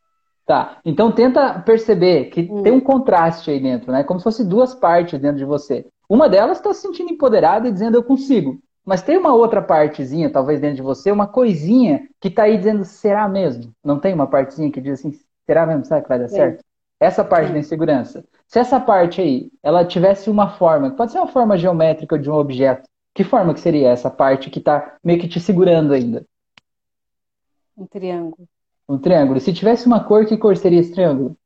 Tá, então tenta perceber que hum. tem um contraste aí dentro, né? Como se fosse duas partes dentro de você. Uma delas está se sentindo empoderada e dizendo eu consigo. Mas tem uma outra partezinha, talvez dentro de você, uma coisinha que está aí dizendo será mesmo? Não tem uma partezinha que diz assim, será mesmo? Será que vai dar certo? Essa parte da insegurança. Se essa parte aí, ela tivesse uma forma, pode ser uma forma geométrica de um objeto, que forma que seria essa parte que está meio que te segurando ainda? Um triângulo. Um triângulo. Se tivesse uma cor, que cor seria esse triângulo?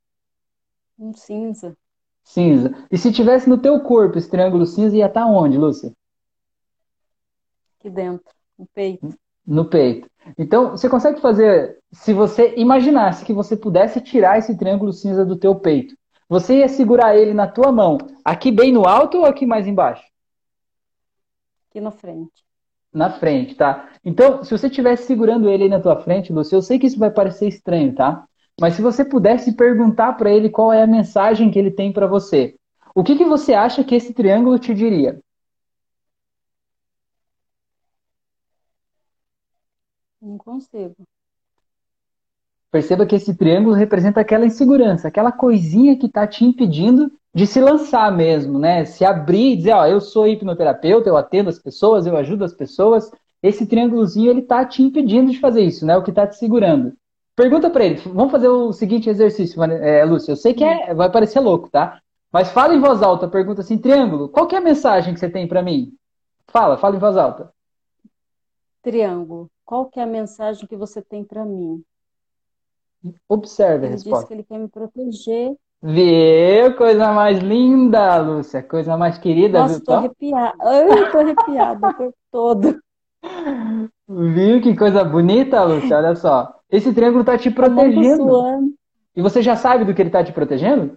Um cinza. Cinza. E se tivesse no teu corpo esse triângulo cinza, ia estar tá onde, Lúcia? Aqui dentro, no peito. No peito. Então, você consegue fazer, se você imaginasse que você pudesse tirar esse triângulo cinza do teu peito, você ia segurar ele na tua mão, aqui bem no alto ou aqui mais embaixo? Aqui na frente na frente, tá? Então, se você estivesse segurando ele aí na tua frente, Lúcio, eu sei que isso vai parecer estranho, tá? Mas se você pudesse perguntar para ele qual é a mensagem que ele tem para você, o que, que você acha que esse triângulo te diria? Não consigo. Perceba que esse triângulo representa aquela insegurança, aquela coisinha que está te impedindo de se lançar mesmo, né? Se abrir e dizer, ó, eu sou hipnoterapeuta, eu atendo as pessoas, eu ajudo as pessoas. Esse triângulozinho ele tá te impedindo de fazer isso, né? O que tá te segurando. Pergunta para ele. Vamos fazer o seguinte exercício, é, Lúcia. Eu sei que é, vai parecer louco, tá? Mas fala em voz alta. Pergunta assim, triângulo. Qual é a mensagem que você tem para mim? Fala, fala em voz alta. Triângulo. Qual é a mensagem que você tem para mim? Observe ele a resposta. Ele diz que ele quer me proteger Viu? Coisa mais linda, Lúcia. Coisa mais querida. Nossa, viu? tô arrepiada. Eu tô arrepiada o tempo todo. Viu que coisa bonita, Lúcia? Olha só. Esse triângulo tá te protegendo. E você já sabe do que ele tá te protegendo?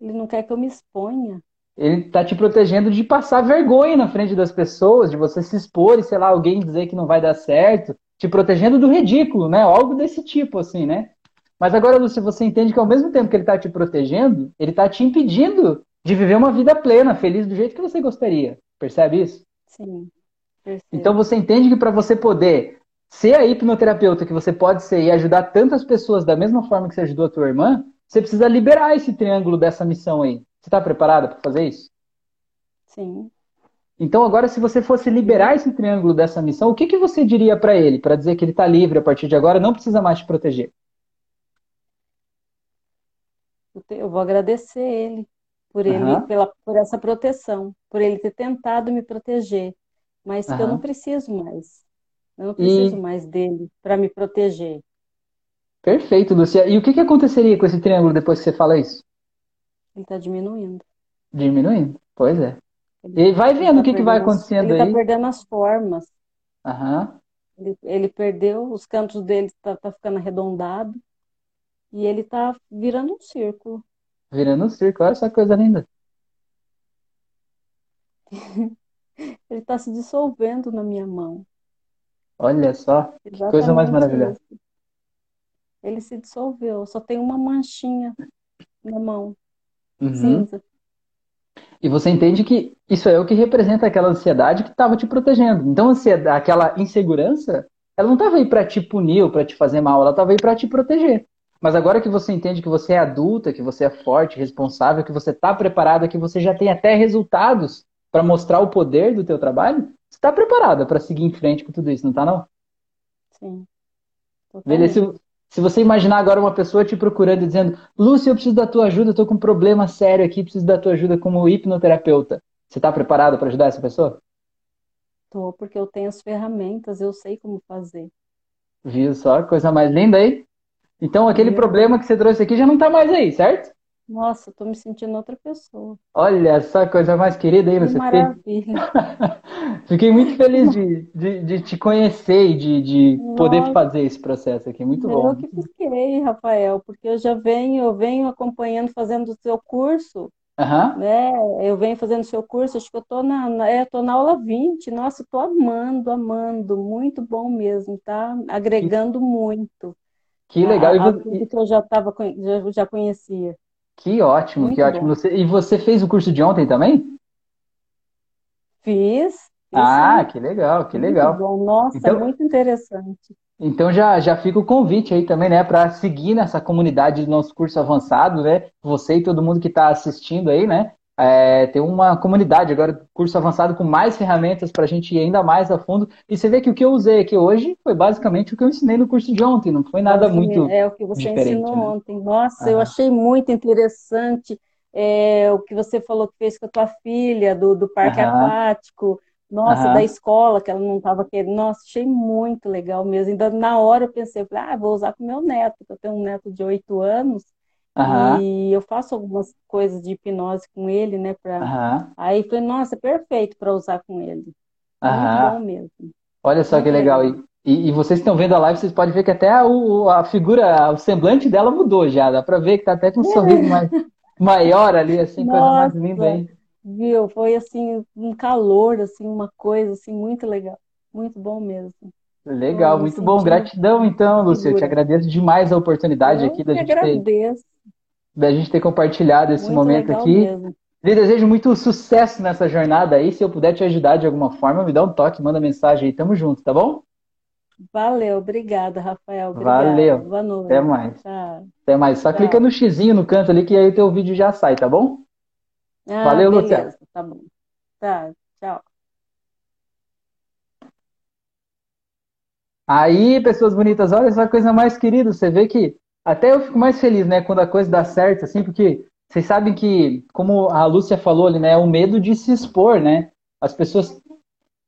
Ele não quer que eu me exponha. Ele tá te protegendo de passar vergonha na frente das pessoas, de você se expor e, sei lá, alguém dizer que não vai dar certo. Te protegendo do ridículo, né? Algo desse tipo, assim, né? Mas agora, Lúcia, você entende que ao mesmo tempo que ele está te protegendo, ele está te impedindo de viver uma vida plena, feliz do jeito que você gostaria. Percebe isso? Sim. Percebo. Então você entende que para você poder ser a hipnoterapeuta que você pode ser e ajudar tantas pessoas da mesma forma que você ajudou a tua irmã, você precisa liberar esse triângulo dessa missão aí. Você está preparada para fazer isso? Sim. Então agora, se você fosse liberar esse triângulo dessa missão, o que, que você diria para ele para dizer que ele está livre a partir de agora, não precisa mais te proteger? eu vou agradecer ele por ele uhum. pela por essa proteção, por ele ter tentado me proteger, mas uhum. que eu não preciso mais. Eu não preciso e... mais dele para me proteger. Perfeito, Lucia. E o que, que aconteceria com esse triângulo depois que você fala isso? Ele está diminuindo. Diminuindo? Pois é. Ele, e vai vendo tá o que, que vai acontecendo ele tá aí. Ele está perdendo as formas. Uhum. Ele, ele, perdeu, os cantos dele tá, tá ficando arredondado. E ele tá virando um círculo. Virando um círculo, olha essa coisa linda. ele tá se dissolvendo na minha mão. Olha só, que coisa mais maravilhosa. Isso. Ele se dissolveu, só tem uma manchinha na mão, uhum. cinza. E você entende que isso é o que representa aquela ansiedade que estava te protegendo. Então, ansiedade, aquela insegurança, ela não estava aí para te punir ou para te fazer mal, ela estava aí para te proteger. Mas agora que você entende que você é adulta, que você é forte, responsável, que você está preparada, que você já tem até resultados para mostrar o poder do teu trabalho, você está preparada para seguir em frente com tudo isso, não está não? Sim. Beleza. Se, se você imaginar agora uma pessoa te procurando e dizendo, Lúcia, eu preciso da tua ajuda, eu estou com um problema sério aqui, preciso da tua ajuda como hipnoterapeuta. Você está preparada para ajudar essa pessoa? Estou, porque eu tenho as ferramentas, eu sei como fazer. Viu só? Coisa mais linda aí? Então aquele Meu problema que você trouxe aqui já não está mais aí, certo? Nossa, eu tô me sentindo outra pessoa. Olha só, coisa mais querida aí você Maravilha. Fiquei muito feliz de, de, de, te conhecer e de, de poder fazer esse processo aqui. Muito bom. Eu que fiquei, Rafael, porque eu já venho, eu venho acompanhando, fazendo o seu curso Uhum. Né? Eu venho fazendo seu curso, acho que eu tô na, na, é, tô na aula 20. Nossa, tô amando, amando. Muito bom mesmo, tá? Agregando que, muito. Que legal. A, a tudo que eu já, tava, já, já conhecia. Que ótimo, muito que ótimo. Você, e você fez o curso de ontem também? Fiz. fiz ah, sim. que legal, que legal. Muito bom. Nossa, então, muito interessante. Então já, já fica o convite aí também, né, para seguir nessa comunidade do nosso curso avançado, né? Você e todo mundo que está assistindo aí, né? É, tem uma comunidade agora, curso avançado com mais ferramentas para a gente ir ainda mais a fundo. E você vê que o que eu usei aqui hoje foi basicamente o que eu ensinei no curso de ontem, não foi nada muito. É o que você ensinou né? ontem. Nossa, eu achei muito interessante é, o que você falou que fez com a tua filha, do, do parque aquático. Nossa, uhum. da escola, que ela não estava querendo. Nossa, achei muito legal mesmo. Ainda na hora eu pensei, ah, vou usar com meu neto, porque eu tenho um neto de oito anos. Uhum. E eu faço algumas coisas de hipnose com ele, né? Pra... Uhum. Aí falei, nossa, perfeito para usar com ele. Muito bom mesmo. Olha só que legal. E, e, vocês estão vendo a live, vocês podem ver que até a, a figura, o semblante dela mudou já. Dá para ver que tá até com um sorriso mais, maior ali, assim, nossa. coisa mais linda aí viu? Foi assim um calor, assim uma coisa assim muito legal, muito bom mesmo. Legal, muito bom. Gratidão então, Lúcia. Eu te agradeço demais a oportunidade Eu aqui da gente agradeço. ter da gente ter compartilhado esse muito momento aqui. Mesmo. Lhe desejo muito sucesso nessa jornada aí. Se eu puder te ajudar de alguma forma, me dá um toque, manda mensagem aí. Tamo junto, tá bom? Valeu, obrigada, Rafael. Obrigada. Valeu. Boa noite. Até mais. Até mais. Só clica no xizinho no canto ali que aí o teu vídeo já sai, tá bom? Ah, Valeu, Luciano. Tá bom. Tá, tchau. Aí, pessoas bonitas, olha essa coisa mais querida. Você vê que até eu fico mais feliz, né, quando a coisa dá certo, assim, porque vocês sabem que, como a Lúcia falou ali, né, é o medo de se expor, né? As pessoas,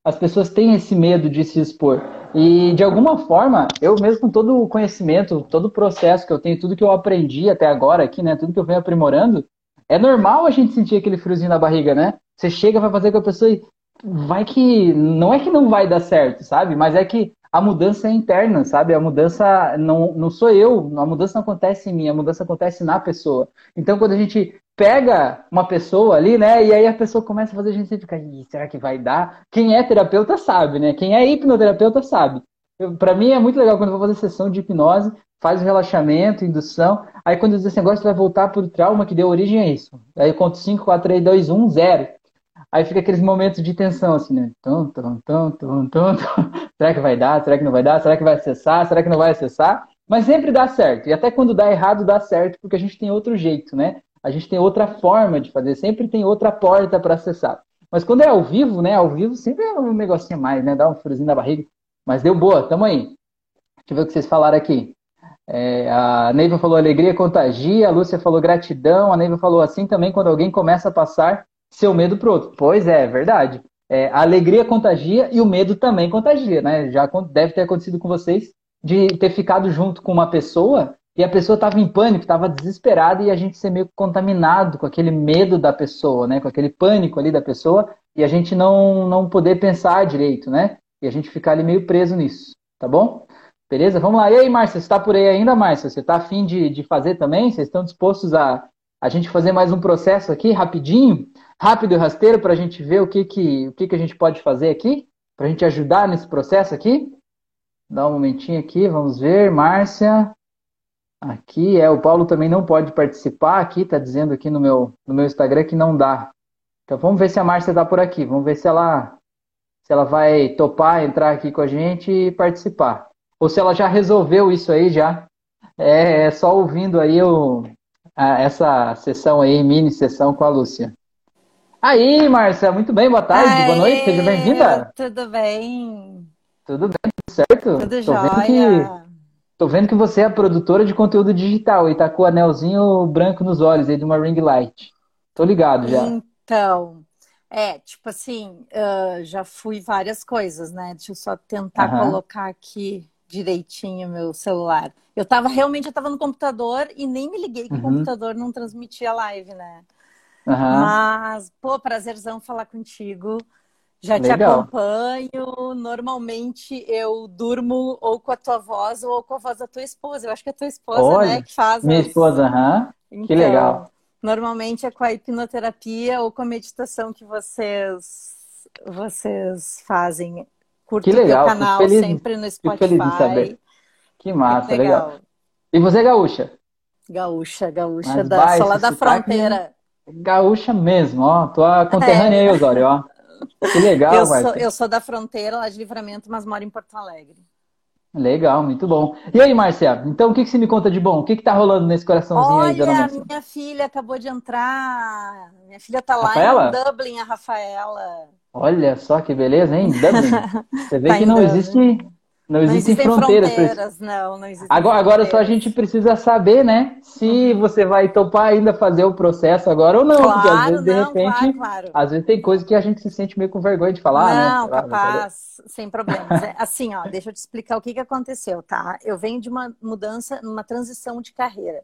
as pessoas têm esse medo de se expor. E, de alguma forma, eu mesmo com todo o conhecimento, todo o processo que eu tenho, tudo que eu aprendi até agora aqui, né, tudo que eu venho aprimorando, é normal a gente sentir aquele friozinho na barriga, né? Você chega, vai fazer com a pessoa e vai que. Não é que não vai dar certo, sabe? Mas é que a mudança é interna, sabe? A mudança não, não sou eu, a mudança não acontece em mim, a mudança acontece na pessoa. Então, quando a gente pega uma pessoa ali, né? E aí a pessoa começa a fazer a gente ficar, será que vai dar? Quem é terapeuta sabe, né? Quem é hipnoterapeuta sabe. Para mim é muito legal quando eu vou fazer sessão de hipnose, faz o relaxamento, indução, aí quando diz esse negócio vai voltar para o trauma que deu origem a isso. Aí eu conto 5, 4, 3, 2, 1, 0. Aí fica aqueles momentos de tensão, assim, né? Tum, tum, tum, tum, tum, Será que vai dar? Será que não vai dar? Será que vai acessar? Será que não vai acessar? Mas sempre dá certo. E até quando dá errado, dá certo, porque a gente tem outro jeito, né? A gente tem outra forma de fazer, sempre tem outra porta para acessar. Mas quando é ao vivo, né? Ao vivo sempre é um negocinho mais, né? Dá um friozinho na barriga. Mas deu boa, tamo aí. Deixa eu ver o que vocês falaram aqui. É, a Neiva falou alegria contagia, a Lúcia falou gratidão, a Neiva falou assim também quando alguém começa a passar seu medo pro outro. Pois é, é verdade. É, a alegria contagia e o medo também contagia, né? Já deve ter acontecido com vocês de ter ficado junto com uma pessoa e a pessoa estava em pânico, estava desesperada e a gente ser meio contaminado com aquele medo da pessoa, né? Com aquele pânico ali da pessoa e a gente não, não poder pensar direito, né? E a gente ficar ali meio preso nisso, tá bom? Beleza? Vamos lá. E aí, Márcia, você está por aí ainda, Márcia? Você está afim de, de fazer também? Vocês estão dispostos a, a gente fazer mais um processo aqui, rapidinho? Rápido e rasteiro, para a gente ver o que, que, o que, que a gente pode fazer aqui? Para a gente ajudar nesse processo aqui? Dá um momentinho aqui, vamos ver. Márcia. Aqui, é, o Paulo também não pode participar aqui, está dizendo aqui no meu, no meu Instagram que não dá. Então vamos ver se a Márcia está por aqui. Vamos ver se ela se ela vai topar entrar aqui com a gente e participar. Ou se ela já resolveu isso aí já. É, é só ouvindo aí o, a, essa sessão aí, mini sessão com a Lúcia. Aí, Márcia, muito bem, boa tarde, Aê, boa noite, seja bem-vinda. Tudo bem? Tudo bem, tudo certo? Tudo Tô jóia. Vendo que, tô vendo que você é produtora de conteúdo digital e tá com o anelzinho branco nos olhos aí de uma ring light. Tô ligado já. Então, é, tipo assim, uh, já fui várias coisas, né? Deixa eu só tentar uhum. colocar aqui direitinho meu celular. Eu tava realmente, eu tava no computador e nem me liguei que uhum. o computador não transmitia live, né? Uhum. Mas, pô, prazerzão falar contigo. Já Legal. te acompanho. Normalmente eu durmo ou com a tua voz ou com a voz da tua esposa. Eu acho que é a tua esposa, Olha, né? Que faz. Minha as... esposa, aham. Então, que legal. Normalmente é com a hipnoterapia ou com a meditação que vocês vocês fazem. Curta que legal, o canal feliz, sempre no Spotify. feliz de saber. Que massa, legal. legal. E você é gaúcha? Gaúcha, gaúcha, Mas da, só lá da fronteira. Gaúcha mesmo, ó. Tua conterrânea é. aí, Osório, ó. Que legal, eu sou, eu sou da fronteira, lá de Livramento, mas moro em Porto Alegre. Legal, muito bom. E aí, Márcia, então o que, que você me conta de bom? O que, que tá rolando nesse coraçãozinho Olha, aí, Dona Olha, minha filha acabou de entrar. Minha filha tá Rafaela? lá em Dublin, a Rafaela. Olha só que beleza, hein? Você vê tá que não Dublin. existe não, não existem, fronteiras. fronteiras não, não existem agora, agora só a gente precisa saber, né? Se você vai topar ainda fazer o processo agora ou não. Claro, porque às vezes, não, de repente, claro, claro. às vezes tem coisa que a gente se sente meio com vergonha de falar, não, né? Não, capaz, sem problemas. É, assim, ó, deixa eu te explicar o que, que aconteceu, tá? Eu venho de uma mudança, uma transição de carreira.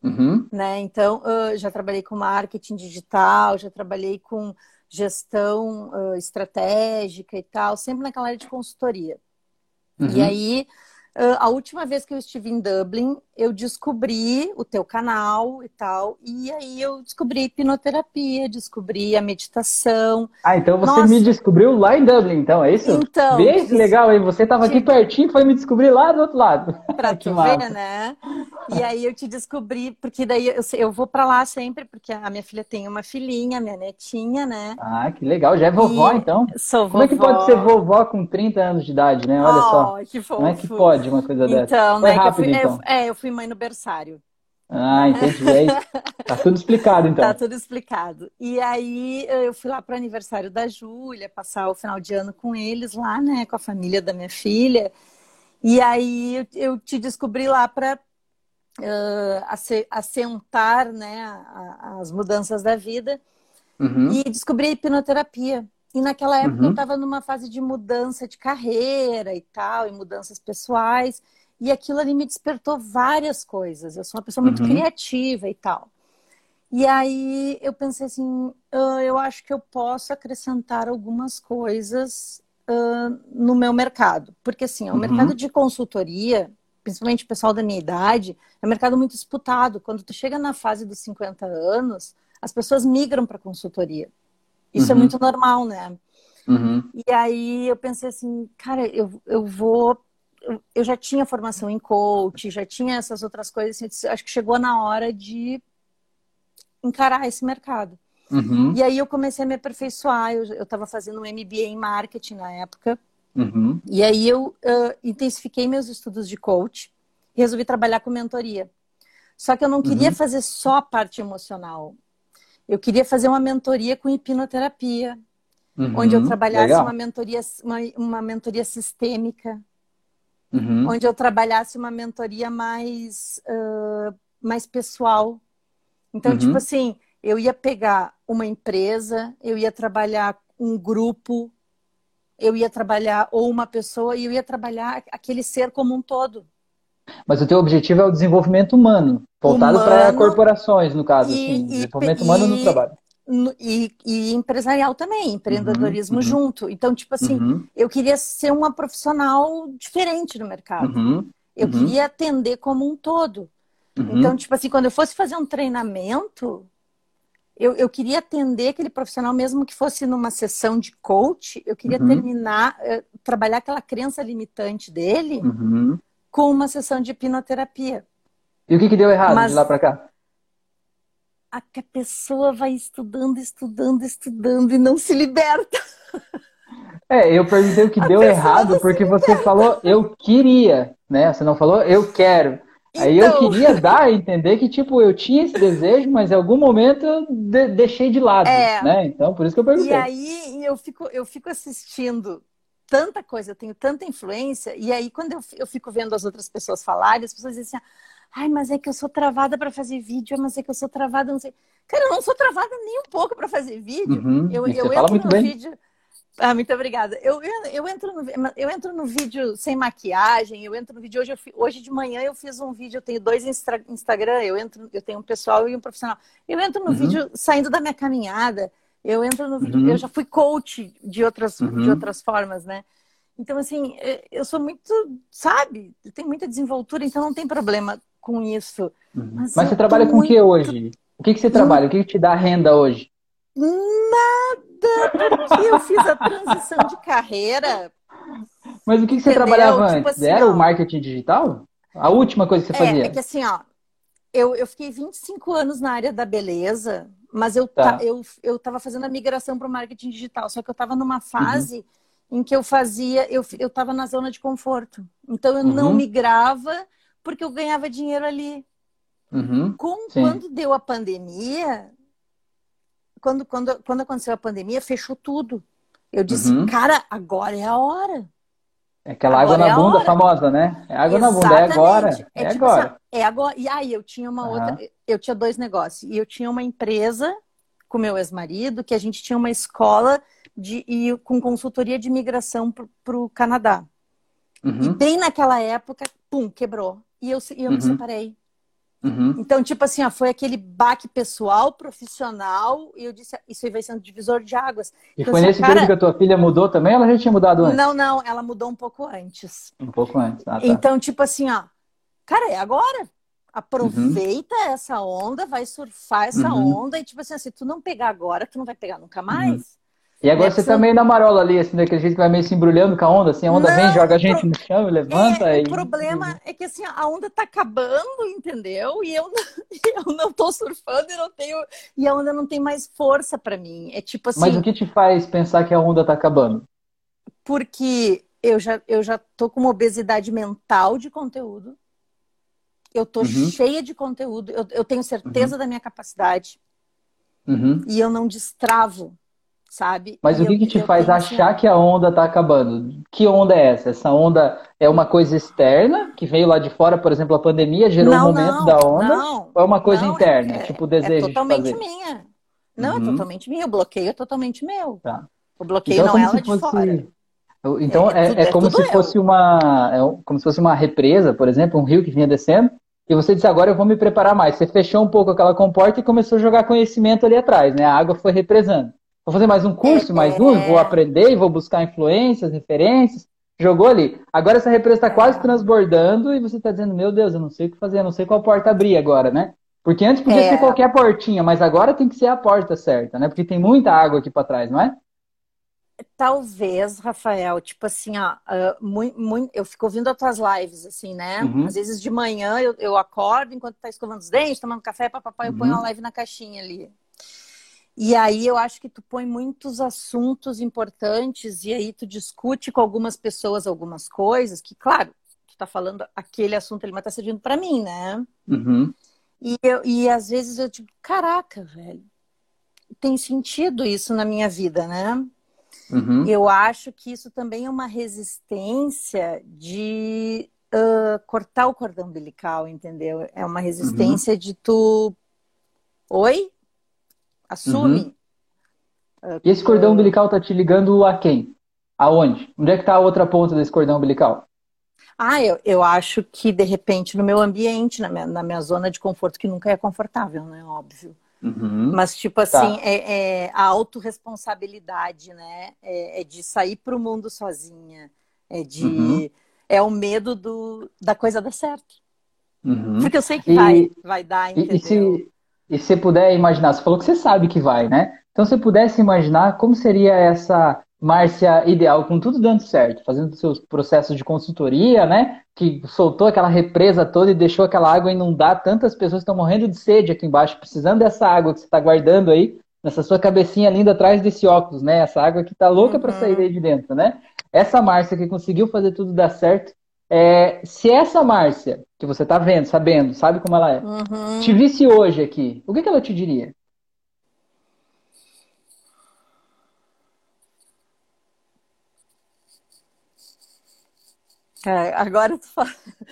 Uhum. Né? Então, eu já trabalhei com marketing digital, já trabalhei com gestão uh, estratégica e tal, sempre naquela área de consultoria. Uhum. E aí, a última vez que eu estive em Dublin, eu descobri o teu canal e tal. E aí eu descobri hipnoterapia, descobri a meditação. Ah, então você Nossa. me descobriu lá em Dublin, então, é isso? Então. Bem que legal, aí você estava aqui pertinho e foi me descobrir lá do outro lado. Pra tu ver, né? E aí eu te descobri, porque daí eu, eu vou para lá sempre, porque a minha filha tem uma filhinha, minha netinha, né? Ah, que legal. Já é vovó, e então? Sou vovó. Como é que pode ser vovó com 30 anos de idade, né? Olha oh, só. Que fofo. Como é que pode uma coisa dessa? Então, né? rápido, eu fui, então. é, eu fui mãe no berçário. Ah, entendi. Aí, tá tudo explicado, então. Tá tudo explicado. E aí eu fui lá para o aniversário da Júlia, passar o final de ano com eles lá, né, com a família da minha filha. E aí eu, eu te descobri lá para uh, assentar, né, as mudanças da vida. Uhum. E descobri a hipnoterapia. E naquela época Uhum. eu estava numa fase de mudança de carreira e tal, e mudanças pessoais. E aquilo ali me despertou várias coisas. Eu sou uma pessoa muito Uhum. criativa e tal. E aí eu pensei assim, "Ah, eu acho que eu posso acrescentar algumas coisas ah, no meu mercado. Porque assim, o Uhum. mercado de consultoria, principalmente o pessoal da minha idade, é um mercado muito disputado. Quando tu chega na fase dos 50 anos, as pessoas migram para consultoria. Isso é Uhum. muito normal, né? Uhum. E aí eu pensei assim, cara, eu, eu vou. Eu, eu já tinha formação em coach, já tinha essas outras coisas. Assim, disse, acho que chegou na hora de encarar esse mercado. Uhum. E aí eu comecei a me aperfeiçoar. Eu estava fazendo um MBA em marketing na época. Uhum. E aí eu uh, intensifiquei meus estudos de coach e resolvi trabalhar com mentoria. Só que eu não queria Uhum. fazer só a parte emocional. Eu queria fazer uma mentoria com hipnoterapia, Uhum. onde eu trabalhasse Legal. uma mentoria, uma, uma mentoria sistêmica, Uhum. onde eu trabalhasse uma mentoria mais, ah, mais pessoal. Então, Uhum. tipo assim, eu ia pegar uma empresa, eu ia trabalhar um grupo, eu ia trabalhar ou uma pessoa e eu ia trabalhar aquele ser como um todo. Mas o teu objetivo é o desenvolvimento humano, voltado para corporações, no caso, e- assim, e- desenvolvimento humano no e- trabalho. E, e empresarial também, empreendedorismo uhum. junto. Então, tipo assim, Uhum. eu queria ser uma profissional diferente no mercado. Uhum. Eu Uhum. queria atender como um todo. Uhum. Então, tipo assim, quando eu fosse fazer um treinamento, eu, eu queria atender aquele profissional, mesmo que fosse numa sessão de coach, eu queria Uhum. terminar, eh, trabalhar aquela crença limitante dele Uhum. Com uma sessão de hipnoterapia. E o que, que deu errado Mas- de lá para cá? A que a pessoa vai estudando, estudando, estudando e não se liberta. É, eu perguntei o que A deu errado porque você falou eu queria, né? Você não falou eu quero. Aí eu Então. queria dar a entender que, tipo, eu tinha esse desejo, mas em algum momento eu de- deixei de lado, É. né? Então, por isso que eu perguntei. E aí eu fico, eu fico assistindo tanta coisa, eu tenho tanta influência, e aí quando eu, eu fico vendo as outras pessoas falarem, as pessoas dizem assim, ai, mas é que eu sou travada para fazer vídeo, mas é que eu sou travada, não sei. Cara, eu não sou travada nem um pouco para fazer vídeo. Uhum, Eu, eu entro muito no bem. vídeo. Ah, muito obrigada. Eu, eu, eu, entro no, eu entro no vídeo sem maquiagem, eu entro no vídeo. Hoje, eu hoje de manhã eu fiz um vídeo, eu tenho dois Instagram, eu entro, eu tenho um pessoal e um profissional. Eu entro no Uhum. vídeo saindo da minha caminhada, eu entro no Uhum. eu já fui coach de outras, Uhum. de outras formas, né? Então, assim, eh, eu sou muito, sabe, eu tenho muita desenvoltura, então não tem problema com isso. Uhum. Mas Mas você trabalha com o que muito- hoje? O que, que você trabalha? O que, que te dá renda hoje? Nada, porque eu fiz a transição de carreira. Mas o que, que você Entendeu? trabalhava tipo antes? Assim, Era ó, o marketing digital? A última coisa que você é, fazia? É que assim, ó, eu, eu fiquei 25 anos na área da beleza, mas eu, tá. eu, eu tava fazendo a migração para o marketing digital, só que eu estava numa uhum. fase uhum. em que eu fazia, eu, eu tava na zona de conforto. Então eu uhum. não migrava porque eu ganhava dinheiro ali. Uhum. Com, quando deu a pandemia, quando, quando, quando aconteceu a pandemia, fechou tudo. Eu disse, uhum. cara, agora é a hora. É aquela agora água na é bunda famosa, né? É água Exatamente. na bunda, é agora. É, é tipo agora. Assim, é agora. E aí eu tinha uma uhum. outra, eu tinha dois negócios. E eu tinha uma empresa com meu ex-marido, que a gente tinha uma escola de, e, com consultoria de imigração para o Canadá. Uhum. E bem naquela época, pum, quebrou. E eu, e eu uhum. me separei. Uhum. Então, tipo assim, ó, foi aquele baque pessoal, profissional, e eu disse, isso aí vai sendo divisor de águas. E então, foi assim, nesse cara... período que a tua filha mudou também, ela já tinha mudado antes? Não, não, ela mudou um pouco antes. Um pouco antes, ah, tá. Então, tipo assim, ó, cara, é agora. Aproveita uhum. essa onda, vai surfar essa uhum. onda, e tipo assim, se tu não pegar agora, tu não vai pegar nunca mais. E agora é, você tá meio na marola ali, assim, daquele jeito que vai meio se embrulhando com a onda, assim, a onda não, vem, joga a gente pro... no chão, levanta é, e... O problema é que, assim, a onda tá acabando, entendeu? E eu, eu não tô surfando e não tenho... E a onda não tem mais força para mim. É tipo assim... Mas o que te faz pensar que a onda tá acabando? Porque eu já, eu já tô com uma obesidade mental de conteúdo. Eu tô uhum. cheia de conteúdo. Eu, eu tenho certeza uhum. da minha capacidade. Uhum. E eu não destravo sabe? Mas e o que, eu, que te faz achar que a onda está acabando? Que onda é essa? Essa onda é uma coisa externa, que veio lá de fora, por exemplo, a pandemia gerou não, um momento não, da onda? Não, ou é uma coisa não, interna, é, tipo o desejo é totalmente de fazer? minha. Não, é uhum. é totalmente minha. O bloqueio é totalmente meu. Tá. O bloqueio então, não é ela de fora. Então é, é, é como se eu. fosse uma é como se fosse uma represa, por exemplo, um rio que vinha descendo, e você disse agora eu vou me preparar mais. Você fechou um pouco aquela comporta e começou a jogar conhecimento ali atrás, né? A água foi represando. Vou fazer mais um curso, mais um, vou aprender, vou buscar influências, referências. Jogou ali. Agora essa represa está quase transbordando e você está dizendo, meu Deus, eu não sei o que fazer, eu não sei qual porta abrir agora, né? Porque antes podia é. ser qualquer portinha, mas agora tem que ser a porta certa, né? Porque tem muita água aqui para trás, não é? Talvez, Rafael, tipo assim, ó, uh, muito, muito, eu fico ouvindo as tuas lives, assim, né? Uhum. Às vezes de manhã eu, eu acordo enquanto tá escovando os dentes, tomando café, papapá, eu ponho uma uhum. live na caixinha ali. E aí eu acho que tu põe muitos assuntos importantes e aí tu discute com algumas pessoas algumas coisas que, claro, tu tá falando aquele assunto, ele tá servindo para mim, né? Uhum. E, eu, e às vezes eu digo, caraca, velho, tem sentido isso na minha vida, né? Uhum. Eu acho que isso também é uma resistência de uh, cortar o cordão umbilical, entendeu? É uma resistência uhum. de tu. Oi? Assume. Uhum. Uh, e esse cordão umbilical tá te ligando a quem? Aonde? Onde é que tá a outra ponta desse cordão umbilical? Ah, eu, eu acho que de repente no meu ambiente, na minha, na minha zona de conforto, que nunca é confortável, né? Óbvio. Uhum. Mas, tipo assim, tá. é, é, a autorresponsabilidade, né? É, é de sair para o mundo sozinha. É de. Uhum. É o medo do, da coisa dar certo. Uhum. Porque eu sei que e, vai, vai dar, entendeu? E se, e se puder imaginar, você falou que você sabe que vai, né? Então, se pudesse imaginar como seria essa Márcia ideal, com tudo dando certo, fazendo seus processos de consultoria, né? Que soltou aquela represa toda e deixou aquela água inundar tantas pessoas estão morrendo de sede aqui embaixo, precisando dessa água que você está guardando aí, nessa sua cabecinha linda atrás desse óculos, né? Essa água que está louca uhum. para sair daí de dentro, né? Essa Márcia que conseguiu fazer tudo dar certo, é, se essa Márcia, que você tá vendo, sabendo, sabe como ela é, uhum. te visse hoje aqui, o que, que ela te diria? É, agora tu,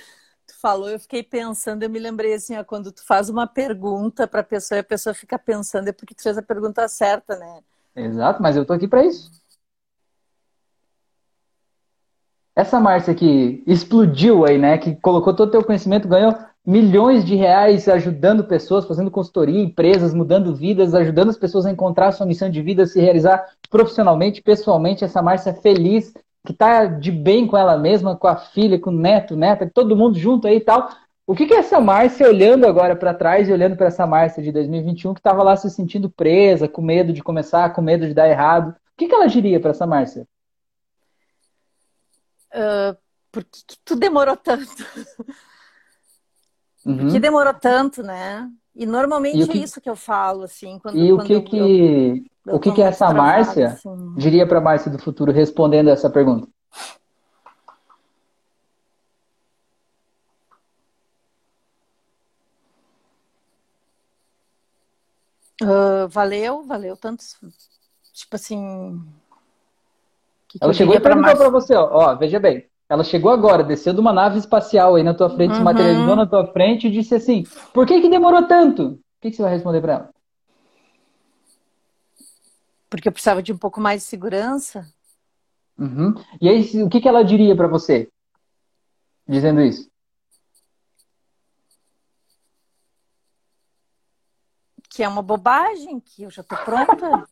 tu, falou, eu fiquei pensando, eu me lembrei assim, ó, quando tu faz uma pergunta para a pessoa e a pessoa fica pensando, é porque tu fez a pergunta certa, né? Exato, mas eu tô aqui para isso. Essa Márcia que explodiu aí, né? Que colocou todo o teu conhecimento, ganhou milhões de reais ajudando pessoas, fazendo consultoria, empresas, mudando vidas, ajudando as pessoas a encontrar a sua missão de vida, se realizar profissionalmente, pessoalmente. Essa Márcia feliz, que tá de bem com ela mesma, com a filha, com o neto, neta, todo mundo junto aí e tal. O que, que é essa Márcia olhando agora para trás e olhando para essa Márcia de 2021 que estava lá se sentindo presa, com medo de começar, com medo de dar errado? O que, que ela diria para essa Márcia? Uh, por que, que tu demorou tanto? Uhum. Por que demorou tanto, né? E normalmente e que... é isso que eu falo, assim. Quando, e o que que, eu, eu o que, que essa Márcia assim. diria para a Márcia do futuro respondendo essa pergunta? Uh, valeu, valeu tantos. Tipo assim. Que ela chegou e perguntou para você, ó, ó, veja bem. Ela chegou agora, desceu de uma nave espacial aí na tua frente, uhum. se materializou na tua frente e disse assim: Por que, que demorou tanto? O que, que você vai responder para ela? Porque eu precisava de um pouco mais de segurança. Uhum. E aí, o que, que ela diria para você? Dizendo isso? que é uma bobagem, que eu já tô pronta.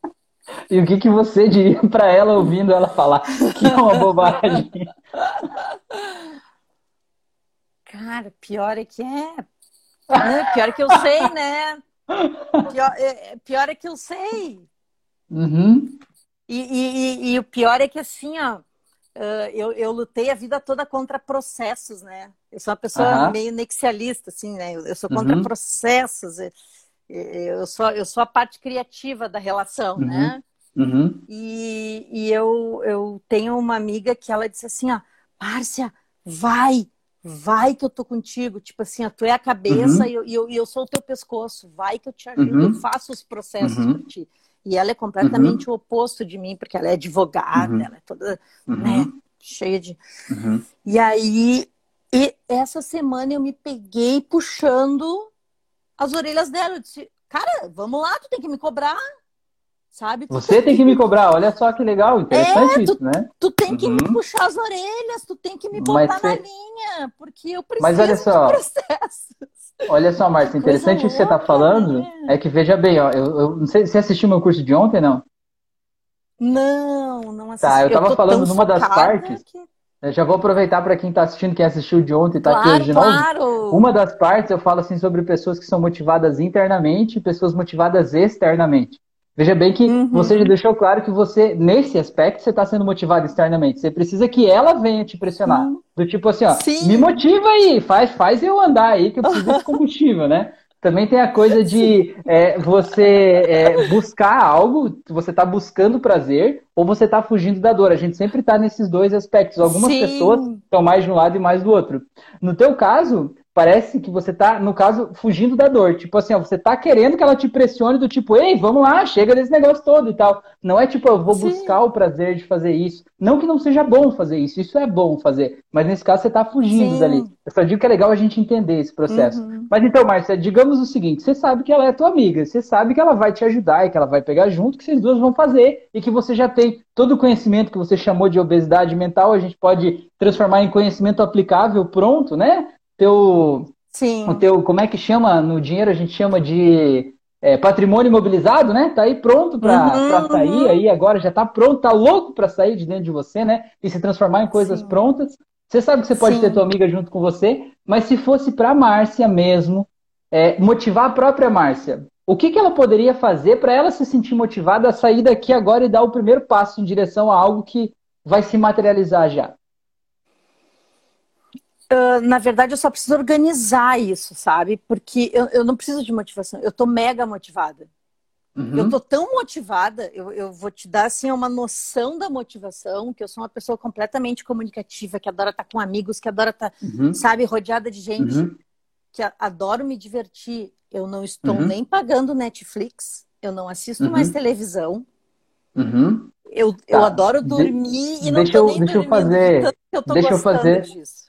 E o que, que você diria para ela ouvindo ela falar que é uma bobagem? Cara, pior é que é. é pior é que eu sei, né? Pior é, pior é que eu sei. Uhum. E, e, e, e, o pior é que assim, ó, eu, eu lutei a vida toda contra processos, né? Eu sou uma pessoa uhum. meio nexialista, assim, né? Eu, sou contra uhum. processos. Eu sou, eu sou a parte criativa da relação, uhum. né? Uhum. E, e eu, eu tenho uma amiga que ela disse assim, ó, Márcia, vai, vai que eu tô contigo. Tipo assim, ó, tu é a cabeça uhum. e eu, eu, eu sou o teu pescoço. Vai que eu te ajudo, eu uhum. faço os processos uhum. por ti. E ela é completamente uhum. o oposto de mim, porque ela é advogada, ela é toda, né, cheia de... E aí, e essa semana eu me peguei puxando as orelhas dela. Eu disse, cara, vamos lá, tu tem que me cobrar. Sabe? Tu Você tem, tem que me cobrar, olha só que legal, interessante é, isso, né? Tu tem que uhum. me puxar as orelhas, tu tem que me botar na linha, porque eu preciso Mas olha só, Olha só, Márcia, interessante isso que você está falando né? é que, veja bem, ó, eu, eu não sei, você assistiu meu curso de ontem, não? Não, não assisti. Tá, eu estava falando numa das partes. Que... Eu já vou aproveitar para quem está assistindo, quem assistiu de ontem e está claro, aqui hoje de novo. Claro. Uma das partes eu falo assim sobre pessoas que são motivadas internamente e pessoas motivadas externamente. Veja bem que uhum. você já deixou claro que você, nesse aspecto, você está sendo motivado externamente. Você precisa que ela venha te pressionar. Uhum. Do tipo assim, ó, Sim. me motiva aí, faz, faz eu andar aí, que eu preciso desse combustível, né? Também tem a coisa de é, você é, buscar algo, você está buscando prazer ou você está fugindo da dor. A gente sempre está nesses dois aspectos. Algumas Sim. pessoas estão mais de um lado e mais do outro. No teu caso, parece que você tá, no caso, fugindo da dor. Tipo assim, ó, você tá querendo que ela te pressione do tipo, ei, vamos lá, chega desse negócio todo e tal. Não é tipo, eu vou Sim. buscar o prazer de fazer isso. Não que não seja bom fazer isso, isso é bom fazer. Mas nesse caso você tá fugindo Sim. dali. Eu só digo que é legal a gente entender esse processo. Uhum. Mas então, Márcia, digamos o seguinte: você sabe que ela é tua amiga, você sabe que ela vai te ajudar e que ela vai pegar junto, que vocês duas vão fazer e que você já tem todo o conhecimento que você chamou de obesidade mental, a gente pode transformar em conhecimento aplicável pronto, né? Teu, Sim. o teu, como é que chama no dinheiro? A gente chama de é, patrimônio imobilizado, né? Tá aí pronto para uhum, sair uhum. aí agora, já tá pronto, tá louco para sair de dentro de você, né? E se transformar em coisas Sim. prontas. Você sabe que você pode Sim. ter tua amiga junto com você, mas se fosse para Márcia mesmo, é, motivar a própria Márcia, o que, que ela poderia fazer para ela se sentir motivada a sair daqui agora e dar o primeiro passo em direção a algo que vai se materializar já? Uh, na verdade, eu só preciso organizar isso, sabe? Porque eu, eu não preciso de motivação, eu tô mega motivada. Uhum. Eu tô tão motivada, eu, eu vou te dar assim uma noção da motivação, que eu sou uma pessoa completamente comunicativa, que adora estar com amigos, que adora estar, uhum. sabe, rodeada de gente, uhum. que a, adoro me divertir. Eu não estou uhum. nem pagando Netflix, eu não assisto mais uhum. televisão. Uhum. Eu, tá. eu adoro dormir de, e não deixa tô eu, deixa eu fazer, deixa eu fazer, disso.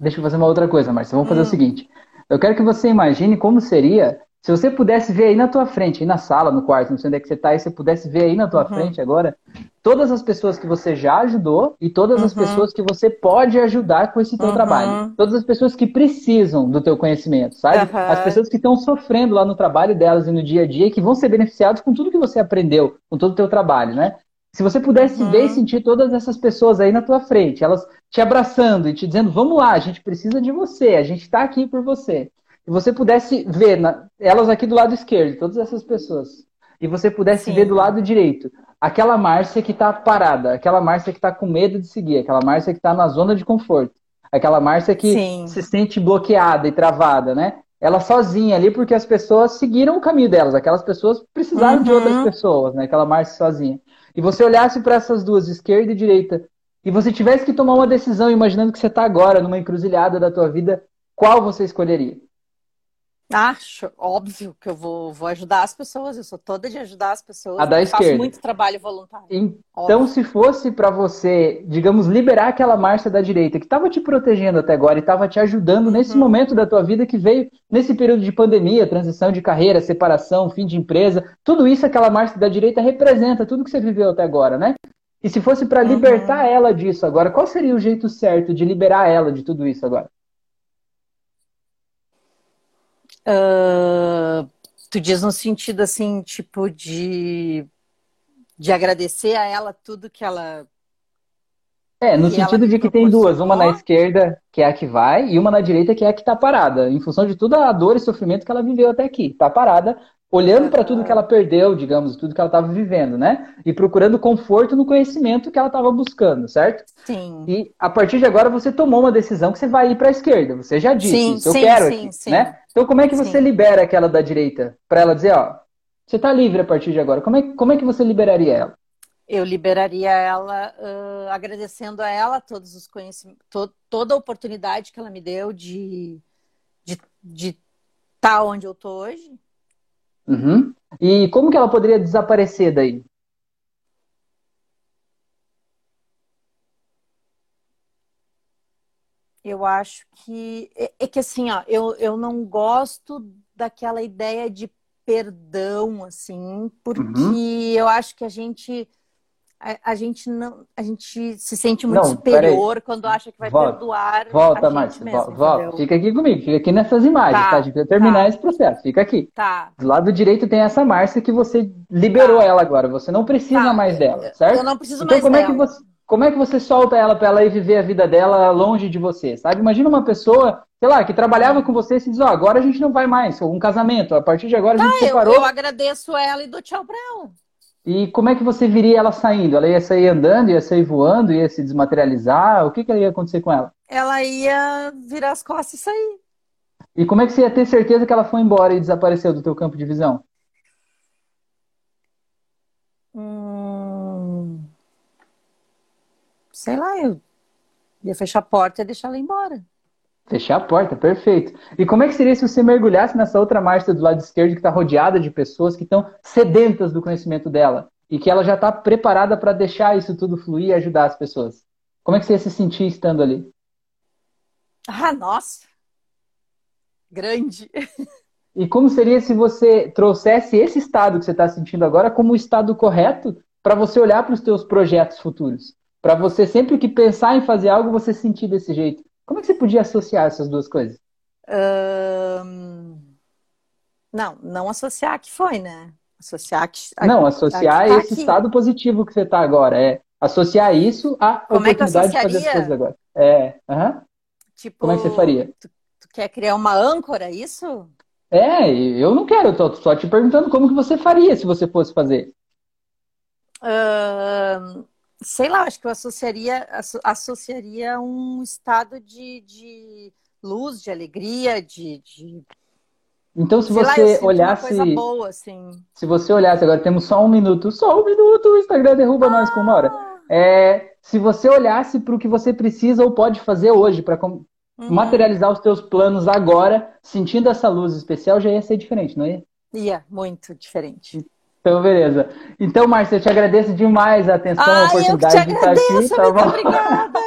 Deixa eu fazer uma outra coisa, Marcia. Vamos fazer hum. o seguinte. Eu quero que você imagine como seria se você pudesse ver aí na tua frente, aí na sala, no quarto, não sei onde é que você está, e você pudesse ver aí na tua uhum. frente agora todas as pessoas que você já ajudou e todas uhum. as pessoas que você pode ajudar com esse teu uhum. trabalho. Todas as pessoas que precisam do teu conhecimento, sabe? As pessoas que estão sofrendo lá no trabalho delas e no dia a dia e que vão ser beneficiadas com tudo que você aprendeu, com todo o teu trabalho, né? Se você pudesse uhum. ver e sentir todas essas pessoas aí na tua frente, elas te abraçando e te dizendo, vamos lá, a gente precisa de você, a gente está aqui por você. E você pudesse ver na, elas aqui do lado esquerdo, todas essas pessoas, e você pudesse Sim. ver do lado direito aquela Márcia que está parada, aquela Márcia que está com medo de seguir, aquela Márcia que está na zona de conforto, aquela Márcia que Sim. se sente bloqueada e travada, né? Ela sozinha ali porque as pessoas seguiram o caminho delas, aquelas pessoas precisaram uhum. de outras uhum. pessoas, né? Aquela Márcia sozinha. E você olhasse para essas duas, esquerda e direita, e você tivesse que tomar uma decisão, imaginando que você está agora numa encruzilhada da tua vida, qual você escolheria? Acho, óbvio que eu vou, vou ajudar as pessoas, eu sou toda de ajudar as pessoas. A da esquerda. Faço muito trabalho voluntário. Então, óbvio. se fosse para você, digamos, liberar aquela Márcia da direita que estava te protegendo até agora e estava te ajudando uhum. nesse momento da tua vida que veio nesse período de pandemia, transição de carreira, separação, fim de empresa, tudo isso aquela Márcia da direita representa tudo que você viveu até agora, né? E se fosse para uhum. libertar ela disso agora, qual seria o jeito certo de liberar ela de tudo isso agora? Uh, tu diz no sentido assim, tipo, de, de agradecer a ela tudo que ela. É, no sentido de que tem duas, uma na esquerda, que é a que vai, e uma na direita, que é a que está parada, em função de toda a dor e sofrimento que ela viveu até aqui. Está parada, olhando para tudo que ela perdeu, digamos, tudo que ela estava vivendo, né? E procurando conforto no conhecimento que ela estava buscando, certo? Sim. E a partir de agora você tomou uma decisão que você vai ir para a esquerda. Você já disse, sim, isso, eu sim, quero sim, aqui, sim. né? Então como é que você libera aquela da direita para ela dizer, ó, você está livre a partir de agora? Como é, como é que você liberaria ela? Eu liberaria ela uh, agradecendo a ela todos os conhecimentos, to toda a oportunidade que ela me deu de de estar de tá onde eu tô hoje Uhum. E como que ela poderia desaparecer daí? Eu acho que é, é, que assim, ó, eu, eu não gosto daquela ideia de perdão, assim, porque uhum. eu acho que a gente a, a, gente não a gente se sente muito não, superior quando acha que vai volta, perdoar volta Márcia, volta, fica aqui comigo fica aqui nessas imagens tá, tá? a gente vai terminar tá. esse processo fica aqui tá. do lado direito tem essa Márcia que você liberou tá. ela agora você não precisa tá. mais dela certo eu não preciso então, mais como dela. é que você como é que você solta ela para ela ir viver a vida dela longe de você sabe imagina uma pessoa sei lá, que trabalhava com você e se diz, ó, oh, agora a gente não vai mais, um casamento, a partir de agora a gente separou. Eu, eu agradeço ela e dou tchau pra ela. E como é que você viria ela saindo? Ela ia sair andando, ia sair voando, ia se desmaterializar? O que, que ia acontecer com ela? Ela ia virar as costas e sair. E como é que você ia ter certeza que ela foi embora e desapareceu do teu campo de visão? Hum... Sei lá, eu ia fechar a porta e deixar ela embora. Fechar a porta, perfeito. E como é que seria se você mergulhasse nessa outra marcha do lado esquerdo que está rodeada de pessoas que estão sedentas do conhecimento dela e que ela já está preparada para deixar isso tudo fluir e ajudar as pessoas? Como é que você ia se sentir estando ali? Ah, nossa! Grande! E como seria se você trouxesse esse estado que você está sentindo agora como o estado correto para você olhar para os teus projetos futuros? Para você, sempre que pensar em fazer algo, você sentir desse jeito. Como é que você podia associar essas duas coisas? Não, não associar que foi, né? Associar que. Não, associar que tá esse aqui. estado positivo que você está agora. É associar isso à Como é oportunidade é de fazer as coisas agora. É. Uhum. Tipo, Como é que você faria? Tu, tu, quer criar uma âncora, isso? É, eu não quero, eu tô só te perguntando como que você faria se você fosse fazer. Uh, sei lá, acho que eu associaria, associaria um estado de, de luz, de alegria, de. de... Então, se você lá, olhasse. Boa, assim. Se você olhasse, agora temos só um minuto, só um minuto, o Instagram derruba ah! nós com uma hora. É, se você olhasse para o que você precisa ou pode fazer hoje para uhum. materializar os teus planos agora, sentindo essa luz especial, já ia ser diferente, não ia? Ia, muito diferente. Então, beleza. Então, Márcia, eu te agradeço demais a atenção, Ai, a oportunidade de estar aqui, tá bom? Obrigada.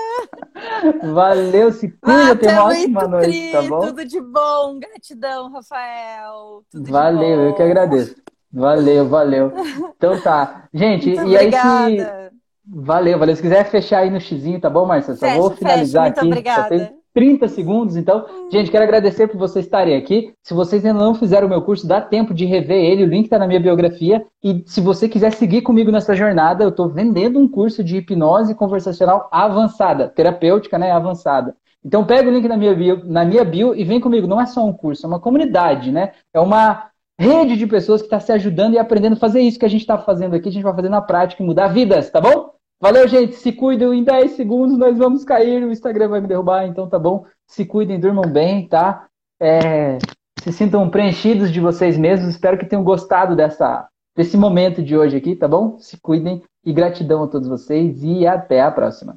Valeu, se cuida, tenha uma ótima noite, tri, tá bom? Tudo de bom, gratidão, Rafael. Tudo valeu, eu que agradeço. Valeu, valeu. Então tá. Gente, muito e obrigada. aí se. Valeu, valeu. Se quiser fechar aí no xizinho, tá bom, Márcia? Só fecha, vou finalizar fecha. Muito aqui. Obrigada. Só tem 30 segundos. Então, gente, quero agradecer por vocês estarem aqui. Se vocês ainda não fizeram o meu curso, dá tempo de rever ele. O link está na minha biografia. E se você quiser seguir comigo nessa jornada, eu estou vendendo um curso de hipnose conversacional avançada, terapêutica, né? Avançada. Então pega o link na minha bio, na minha bio e vem comigo. Não é só um curso, é uma comunidade, né? É uma rede de pessoas que está se ajudando e aprendendo a fazer isso que a gente está fazendo aqui. A gente vai fazer na prática e mudar vidas, tá bom? Valeu, gente. Se cuidem. Em 10 segundos nós vamos cair. O Instagram vai me derrubar, então tá bom. Se cuidem, durmam bem, tá? É, se sintam preenchidos de vocês mesmos. Espero que tenham gostado dessa, desse momento de hoje aqui, tá bom? Se cuidem e gratidão a todos vocês e até a próxima.